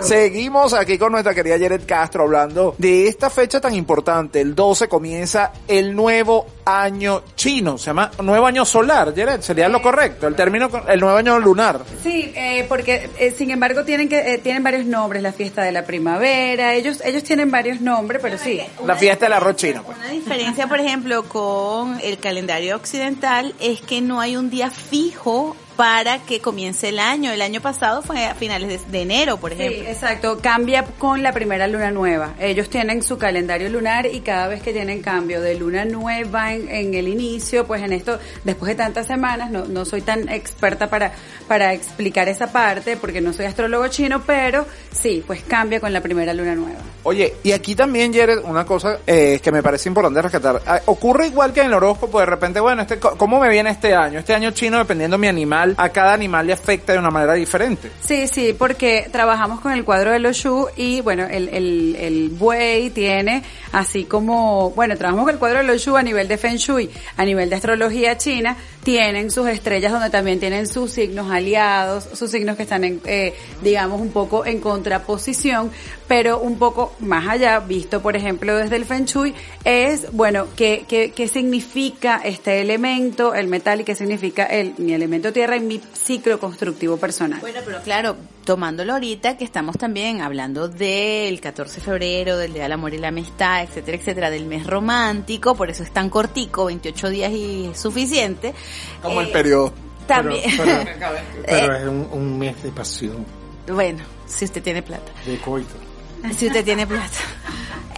A: Seguimos aquí con nuestra querida Jared Castro hablando de esta fecha tan importante. El 12 comienza el nuevo año chino. Se llama nuevo año solar, Jared. Sería lo correcto. El término, el nuevo año lunar.
I: Sí, eh, porque eh, sin embargo tienen que eh, tienen varios nombres, la fiesta de la primavera, ellos ellos tienen varios nombres, pero sí.
A: La fiesta del arroz chino. pues.
C: Una diferencia, por ejemplo, con el calendario occidental es que no hay un día fijo para que comience el año. El año pasado fue a finales de, de enero, por
I: Sí,
C: ejemplo.
I: exacto, cambia con la primera luna nueva. Ellos tienen su calendario lunar y cada vez que tienen cambio de luna nueva en, en el inicio, pues en esto, después de tantas semanas, no, no soy tan experta para, para explicar esa parte porque no soy astrólogo chino, pero sí, pues cambia con la primera luna nueva.
A: Oye, y aquí también, Jared, una cosa eh, que me parece importante rescatar. Ah, Ocurre igual que en el horóscopo, de repente, bueno, este, co- ¿cómo me viene este año? Este año chino, dependiendo de mi animal, a cada animal le afecta de una manera diferente.
I: Sí, sí, porque trabajamos con el cuadro de los Shu y bueno, el, buey tiene así como, bueno, trabajamos con el cuadro de los Shu a nivel de Feng Shui, a nivel de astrología china, tienen sus estrellas donde también tienen sus signos aliados, sus signos que están en, eh, digamos, un poco en contraposición, pero un poco más allá, visto por ejemplo desde el Feng Shui, es, bueno, ¿qué, qué, qué significa este elemento, el metal y qué significa el, mi elemento tierra y mi ciclo constructivo personal?
C: Bueno, pero claro, tomándolo ahorita que estamos también hablando del 14 de febrero, del Día del Amor y la Amistad, etcétera, etcétera, del mes romántico, por eso es tan cortico, 28 días y es suficiente.
A: Como el
C: Eh,
A: periodo.
C: También.
D: Pero, pero es un, un mes de pasión,
C: bueno, si usted tiene plata.
D: de coito.
C: Si usted tiene plata.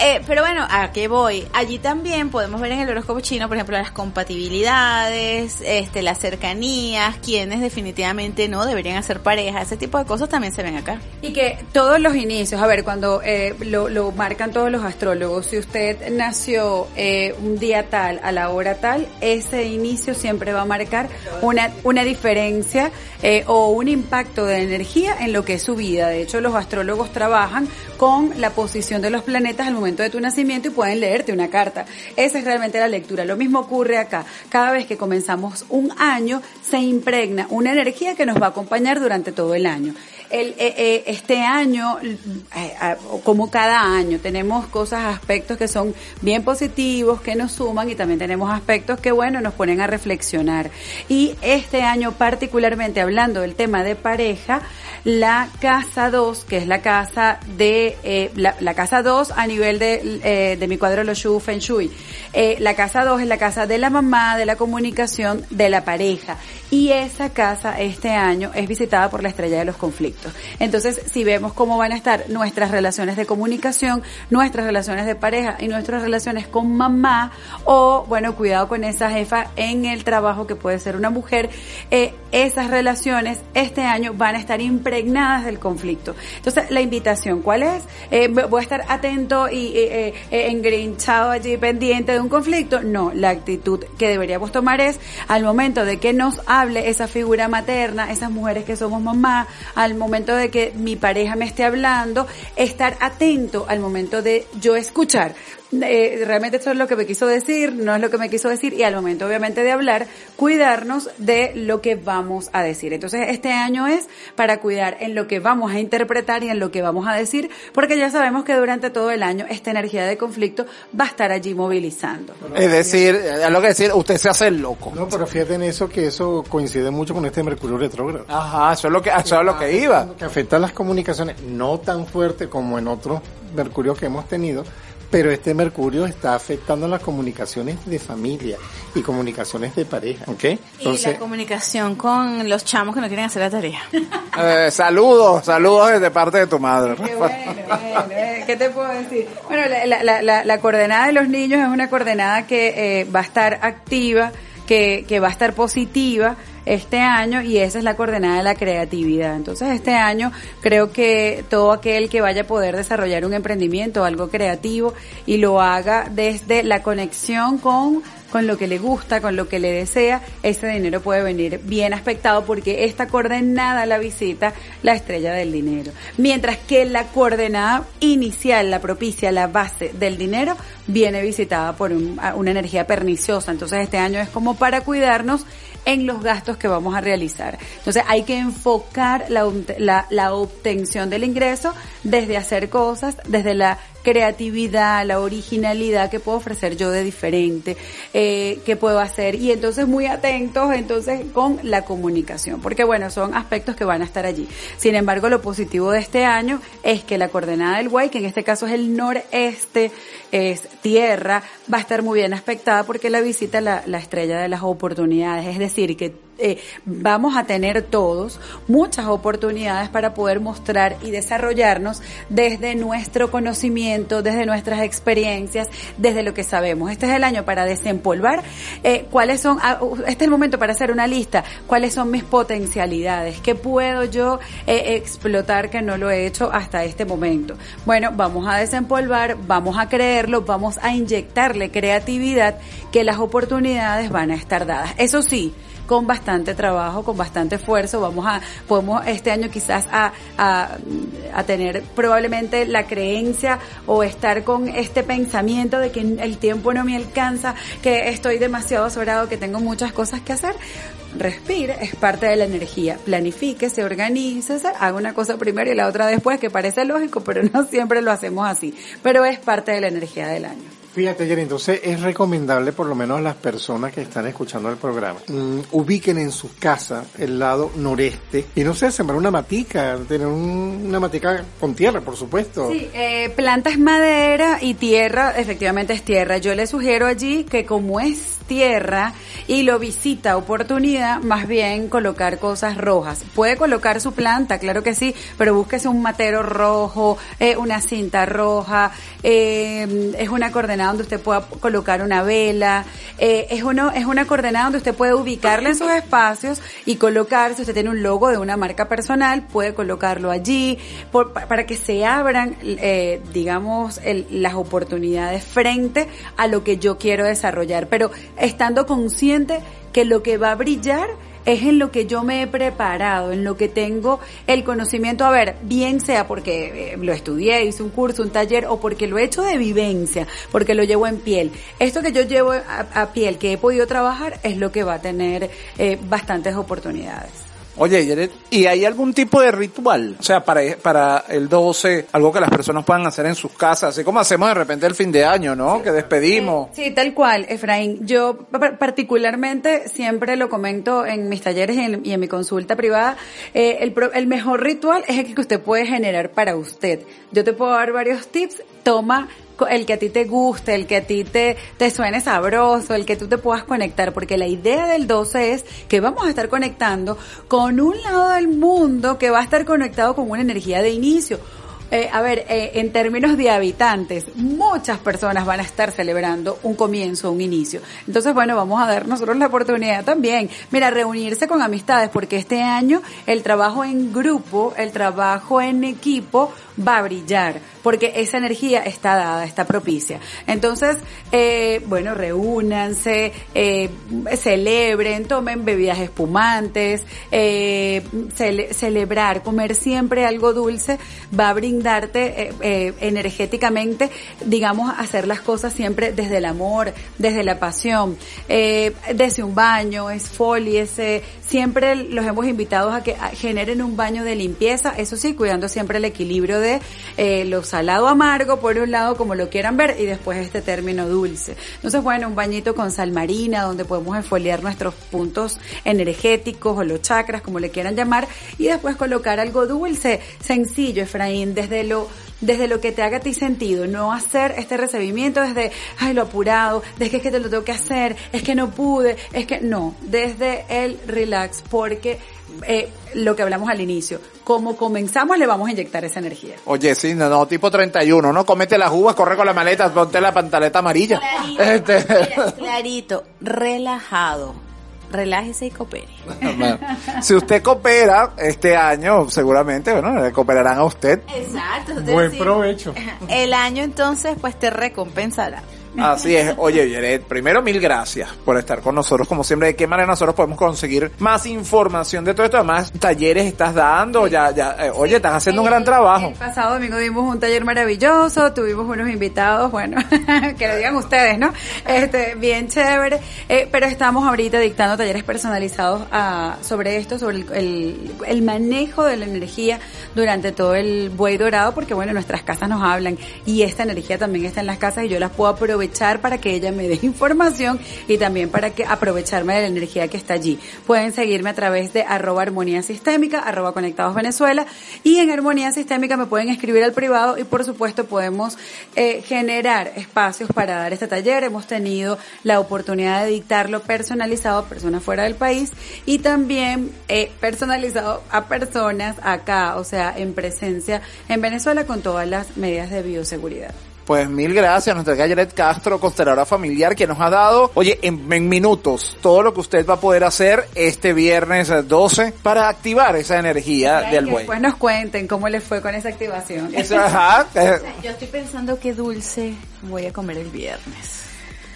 C: Eh, pero bueno, ¿a qué voy? Allí también podemos ver en el horóscopo chino, por ejemplo, las compatibilidades, este, las cercanías, quienes definitivamente no deberían hacer pareja, ese tipo de cosas también se ven acá.
I: Y que todos los inicios, a ver, cuando eh, lo, lo marcan todos los astrólogos, si usted nació eh, un día tal, a la hora tal, ese inicio siempre va a marcar una, una diferencia eh, o un impacto de energía en lo que es su vida. De hecho, los astrólogos trabajan con la posición de los planetas al momento de tu nacimiento y pueden leerte una carta. Esa es realmente la lectura. Lo mismo ocurre acá. Cada vez que comenzamos un año, se impregna una energía que nos va a acompañar durante todo el año. El, eh, eh, este año, eh, como cada año, tenemos cosas, aspectos que son bien positivos, que nos suman y también tenemos aspectos que, bueno, nos ponen a reflexionar. Y este año, particularmente hablando del tema de pareja, la casa 2, que es la casa de, eh, la, la casa 2 a nivel de, eh, de mi cuadro Lo Shu Feng Shui. Eh, la casa 2 es la casa de la mamá, de la comunicación, de la pareja. Y esa casa este año es visitada por la estrella de los conflictos. Entonces, si vemos cómo van a estar nuestras relaciones de comunicación, nuestras relaciones de pareja y nuestras relaciones con mamá, o bueno, cuidado con esa jefa en el trabajo que puede ser una mujer, eh, esas relaciones este año van a estar impregnadas del conflicto. Entonces, la invitación, ¿cuál es? Eh, voy a estar atento y eh, eh, engrinchado allí pendiente de un conflicto. No, la actitud que deberíamos tomar es al momento de que nos esa figura materna, esas mujeres que somos mamá, al momento de que mi pareja me esté hablando, estar atento al momento de yo escuchar. Eh, realmente esto es lo que me quiso decir, no es lo que me quiso decir y al momento obviamente de hablar, cuidarnos de lo que vamos a decir. Entonces este año es para cuidar en lo que vamos a interpretar y en lo que vamos a decir, porque ya sabemos que durante todo el año esta energía de conflicto va a estar allí movilizando.
A: Es decir, es lo que decir, usted se hace el loco.
D: No, pero fíjate en eso que eso coincide mucho con este Mercurio retrógrado.
A: Ajá, eso es lo que, eso es lo que iba.
D: Que afecta a las comunicaciones, no tan fuerte como en otros Mercurios que hemos tenido, pero este Mercurio está afectando las comunicaciones de familia y comunicaciones de pareja, ¿ok?
C: y
D: Entonces,
C: la comunicación con los chamos que no quieren hacer la tarea.
A: Eh, saludos, saludos desde parte de tu madre.
I: Qué bueno, bueno, eh, ¿qué te puedo decir? Bueno, la, la- la- la- la coordenada de los niños es una coordenada que eh, va a estar activa, que, que va a estar positiva. Este año y esa es la coordenada de la creatividad. Entonces este año creo que todo aquel que vaya a poder desarrollar un emprendimiento, algo creativo y lo haga desde la conexión con con lo que le gusta, con lo que le desea, ese dinero puede venir bien aspectado porque está coordenada la visita la estrella del dinero. Mientras que la coordenada inicial, la propicia, la base del dinero, viene visitada por una energía perniciosa. Entonces este año es como para cuidarnos en los gastos que vamos a realizar. Entonces hay que enfocar la, la, la obtención del ingreso desde hacer cosas, desde la creatividad, la originalidad que puedo ofrecer yo de diferente, eh, que puedo hacer. Y entonces muy atentos entonces con la comunicación, porque bueno, son aspectos que van a estar allí. Sin embargo, lo positivo de este año es que la coordenada del Guay, que en este caso es el noreste, es tierra, va a estar muy bien aspectada porque la visita la, la estrella de las oportunidades, es decir, que eh, vamos a tener todos muchas oportunidades para poder mostrar y desarrollarnos desde nuestro conocimiento, desde nuestras experiencias, desde lo que sabemos. Este es el año para desempolvar eh, cuáles son, ah, este es el momento para hacer una lista, cuáles son mis potencialidades, qué puedo yo eh, explotar que no lo he hecho hasta este momento. Bueno, vamos a desempolvar, vamos a creerlo, vamos a inyectarle creatividad que las oportunidades van a estar dadas. Eso sí, con bastante trabajo, con bastante esfuerzo. Vamos a, podemos este año quizás a, a, a tener probablemente la creencia o estar con este pensamiento de que el tiempo no me alcanza, que estoy demasiado sobrado, que tengo muchas cosas que hacer respire, es parte de la energía. Planifique, se organice, haga una cosa primero y la otra después, que parece lógico, pero no siempre lo hacemos así. Pero es parte de la energía del año.
D: Fíjate, Jenny, entonces es recomendable por lo menos a las personas que están escuchando el programa, mm, ubiquen en su casa el lado noreste y no sé, sembrar una matica, tener una matica con tierra, por supuesto.
I: Sí, eh, planta es madera y tierra, efectivamente es tierra. Yo le sugiero allí que como es tierra y lo visita oportunidad, más bien colocar cosas rojas. Puede colocar su planta, claro que sí, pero búsquese un matero rojo, eh, una cinta roja, eh, es una coordenada donde usted pueda colocar una vela, eh, es, uno, es una coordenada donde usted puede ubicarle en sus espacios y colocar, si usted tiene un logo de una marca personal, puede colocarlo allí por, para que se abran, digamos, el, las oportunidades frente a lo que yo quiero desarrollar. Pero estando consciente que lo que va a brillar es en lo que yo me he preparado, en lo que tengo el conocimiento, a ver, bien sea porque eh, lo estudié, hice un curso, un taller, o porque lo he hecho de vivencia, porque lo llevo en piel. Esto que yo llevo a, piel, que he podido trabajar, es lo que va a tener eh, bastantes oportunidades.
A: Oye, ¿y hay algún tipo de ritual? O sea, para, para el 12, algo que las personas puedan hacer en sus casas, así como hacemos de repente el fin de año, ¿no? que despedimos.
I: Sí, tal cual, Efraín. Yo particularmente siempre lo comento en mis talleres y en, y en mi consulta privada, eh, el, el mejor ritual es el que usted puede generar para usted. Yo te puedo dar varios tips. Toma el que a ti te guste, el que a ti te, te suene sabroso, el que tú te puedas conectar, porque la idea del 12 es que vamos a estar conectando con un lado del mundo que va a estar conectado con una energía de inicio. Eh, a ver, eh, en términos de habitantes, muchas personas van a estar celebrando un comienzo, un inicio. Entonces, bueno, vamos a dar nosotros la oportunidad también. Mira, reunirse con amistades, porque este año el trabajo en grupo, el trabajo en equipo va a brillar porque esa energía está dada, está propicia. Entonces, eh, bueno, reúnanse, eh, celebren, tomen bebidas espumantes, eh, celebrar, comer siempre algo dulce va a brindarte eh, energéticamente, digamos, hacer las cosas siempre desde el amor, desde la pasión, desde un baño, esfoliese, siempre los hemos invitado a que generen un baño de limpieza, eso sí, cuidando siempre el equilibrio de eh, lo salado amargo por un lado, como lo quieran ver, y después este término dulce. Entonces, bueno, un bañito con sal marina, donde podemos esfoliar nuestros puntos energéticos o los chakras, como le quieran llamar, y después colocar algo dulce, sencillo, Efraín, desde lo desde lo que te haga a ti sentido, no hacer este recibimiento desde, ay, lo apurado, desde que es que te lo tengo que hacer, es que no pude, es que no, desde el relax, porque eh, lo que hablamos al inicio. Como comenzamos, le vamos a inyectar esa energía.
A: Oye, sí, no, no tipo 31, ¿no? Comete las uvas, corre con la maleta, ponte la pantaleta amarilla.
C: Clarito, este... clarito relajado relájese y coopere.
K: Bueno, si usted coopera este año, seguramente, bueno, le cooperarán a usted.
C: Exacto.
D: Buen
C: decir,
D: provecho.
C: El año entonces pues te recompensará.
K: Así es. Oye, Yeret, primero mil gracias por estar con nosotros. Como siempre, ¿de qué manera nosotros podemos conseguir más información de todo esto? Además, talleres estás dando, ya, ya, eh, oye, estás haciendo un gran trabajo.
I: El pasado domingo dimos un taller maravilloso, tuvimos unos invitados, bueno, que lo digan ustedes, ¿no? Este, bien chévere, eh, pero estamos ahorita dictando talleres personalizados ah, sobre esto, sobre el, el, el manejo de la energía durante todo el buey dorado, porque bueno, nuestras casas nos hablan y esta energía también está en las casas y yo las puedo aprovechar para que ella me dé información y también para que aprovecharme de la energía que está allí. Pueden seguirme a través de arroba armonía sistémica, arroba conectados Venezuela y en armonía sistémica me pueden escribir al privado y por supuesto podemos eh, generar espacios para dar este taller. Hemos tenido la oportunidad de dictarlo personalizado a personas fuera del país y también eh, personalizado a personas acá, o sea, en presencia en Venezuela con todas las medidas de bioseguridad.
K: Pues mil gracias a nuestra Yaret Castro, consteladora familiar, que nos ha dado, oye, en, en minutos, todo lo que usted va a poder hacer este viernes eh, 12 para activar esa energía del buey.
I: después nos cuenten cómo les fue con esa activación.
K: Ajá, eh,
C: Yo estoy pensando qué dulce voy a comer el viernes.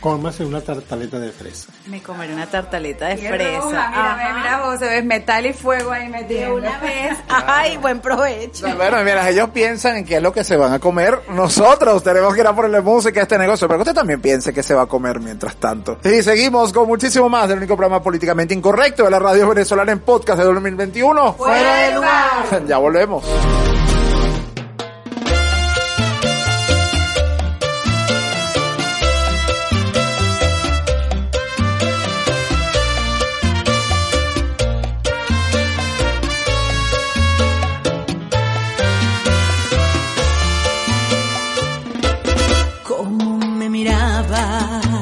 D: Cómase una tartaleta de fresa.
C: Me comeré una tartaleta de
I: Qué
C: fresa.
I: roja, Mira, mira vos, se ves metal y fuego ahí metido.
C: De una vez. Ay, buen provecho.
K: Bueno, mientras ellos piensan en qué es lo que se van a comer, nosotros tenemos que ir a ponerle música a este negocio, pero que usted también piense que se va a comer mientras tanto. Y seguimos con muchísimo más del único programa políticamente incorrecto de la radio venezolana en podcast de 2021.
I: ¡Fuera de lugar!
K: Ya volvemos. 吧。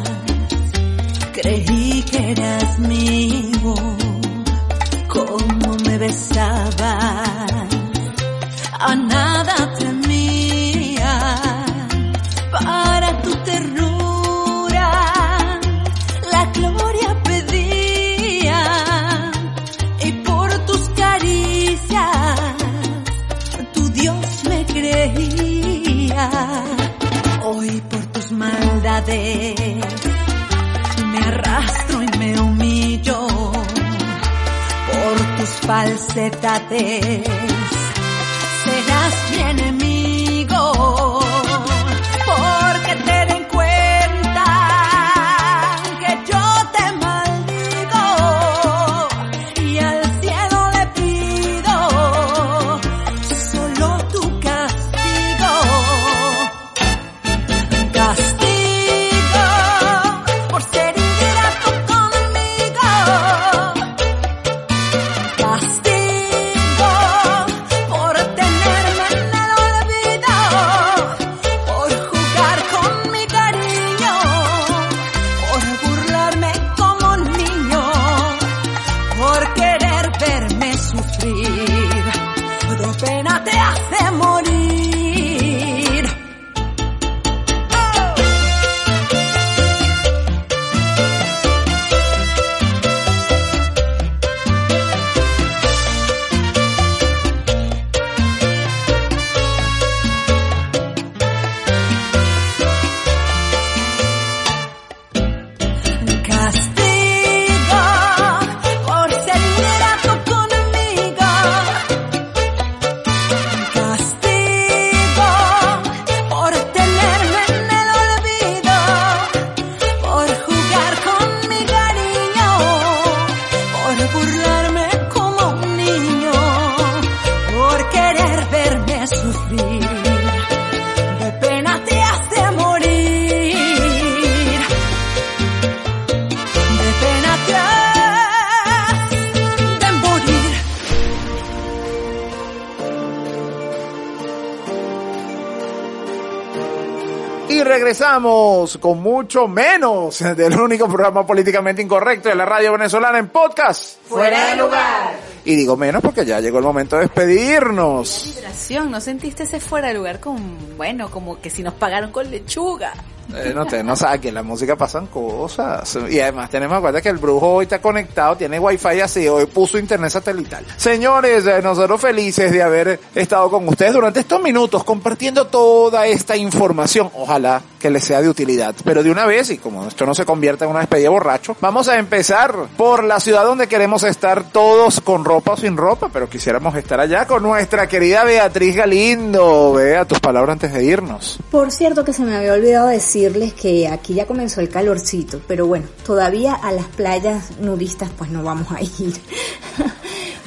K: Con mucho menos del único programa políticamente incorrecto de la radio venezolana en podcast.
I: Fuera de lugar.
K: Y digo menos porque ya llegó el momento de despedirnos.
C: Vibración, ¿no sentiste ese fuera de lugar con, bueno, como que si nos pagaron con lechuga?
A: Eh, no, te, no sabes que en la música pasan cosas. Y además tenemos en cuenta que el brujo hoy está conectado, tiene wifi así, hoy puso internet satelital. Señores, eh, nosotros felices de haber estado con ustedes durante estos minutos compartiendo toda esta información. Ojalá que les sea de utilidad. Pero de una vez, y como esto no se convierta en una despedida borracho, vamos a empezar por la ciudad donde queremos estar todos con ropa o sin ropa, pero quisiéramos estar allá con nuestra querida Beatriz Galindo. Vea tus palabras antes de irnos.
E: Por cierto que se me había olvidado decirles que aquí ya comenzó el calorcito, pero bueno, todavía a las playas nudistas pues no vamos a ir.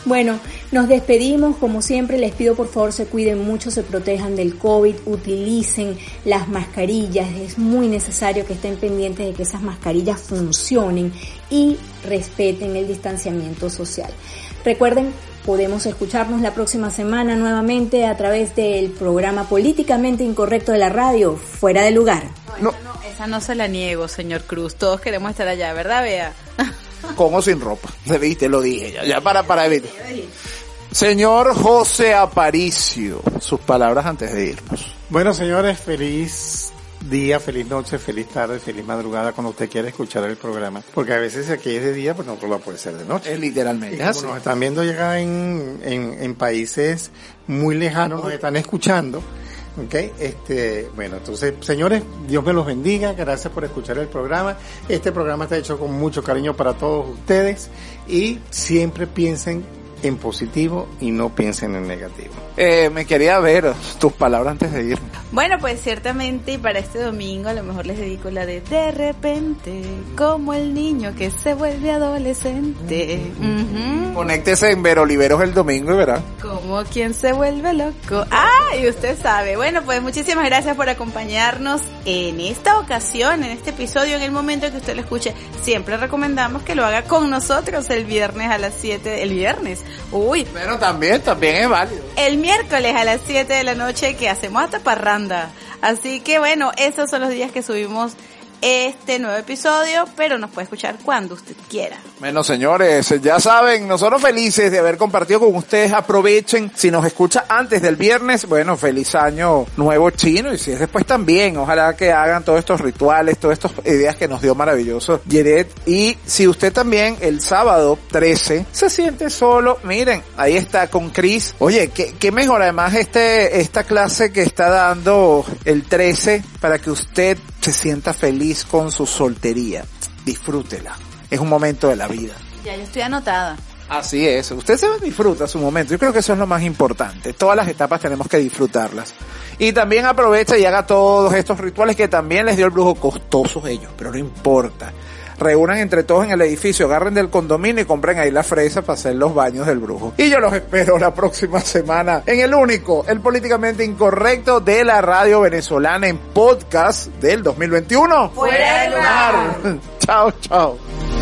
E: Bueno, nos despedimos, como siempre les pido por favor se cuiden mucho, se protejan del COVID, utilicen las mascarillas, es muy necesario que estén pendientes de que esas mascarillas funcionen y respeten el distanciamiento social. Recuerden, podemos escucharnos la próxima semana nuevamente a través del programa políticamente incorrecto de la radio, fuera de lugar.
C: No, no, esa no se la niego, señor Cruz, todos queremos estar allá, ¿verdad, Bea?
A: Con o sin ropa. Se viste, lo dije ya, ya para, para evitar. Señor José Aparicio, sus palabras antes de irnos.
D: Bueno, señores, feliz día, feliz noche, feliz tarde, feliz madrugada cuando usted quiera escuchar el programa. Porque a veces aquí es de día, pues no lo puede ser de noche.
A: Es literalmente
D: y como nos están viendo llegar en, en, en países muy lejanos, nos están escuchando. Ok, este, bueno, entonces, señores, Dios me los bendiga, gracias por escuchar el programa. Este programa está hecho con mucho cariño para todos ustedes y siempre piensen en positivo y no piensen en negativo.
A: Eh, me quería ver tus palabras antes de ir.
C: Bueno, pues ciertamente para este domingo a lo mejor les dedico la de de repente, como el niño que se vuelve adolescente. Uh
A: Conéctese en Veroliveros el domingo y verá.
C: Como quien se vuelve loco. Ah, y usted sabe. Bueno, pues muchísimas gracias por acompañarnos en esta ocasión, en este episodio, en el momento que usted lo escuche. Siempre recomendamos que lo haga con nosotros el viernes a las 7, el viernes. Uy.
A: Pero también, también es válido.
C: El miércoles a las 7 de la noche que hacemos hasta parranda. Así que bueno, esos son los días que subimos este nuevo episodio, pero nos puede escuchar cuando usted quiera.
A: Bueno, señores, ya saben, nosotros felices de haber compartido con ustedes. Aprovechen, si nos escucha antes del viernes, bueno, feliz año nuevo chino y si es después también, ojalá que hagan todos estos rituales, todas estas ideas que nos dio maravilloso Yeret. Y si usted también el sábado 13 se siente solo, miren, ahí está con Chris. Oye, qué, qué mejor además este, esta clase que está dando el 13 para que usted se sienta feliz con su soltería. Disfrútela. Es un momento de la vida.
C: Ya, yo estoy anotada.
A: Así es. Usted se disfruta su momento. Yo creo que eso es lo más importante. Todas las etapas tenemos que disfrutarlas. Y también aprovecha y haga todos estos rituales que también les dio el brujo costosos ellos, pero no importa. Reúnan entre todos en el edificio, agarren del condominio y compren ahí la fresa para hacer los baños del brujo. Y yo los espero la próxima semana en el único, el políticamente incorrecto de la radio venezolana en podcast del 2021.
C: Fuera del lugar.
A: chao, chao.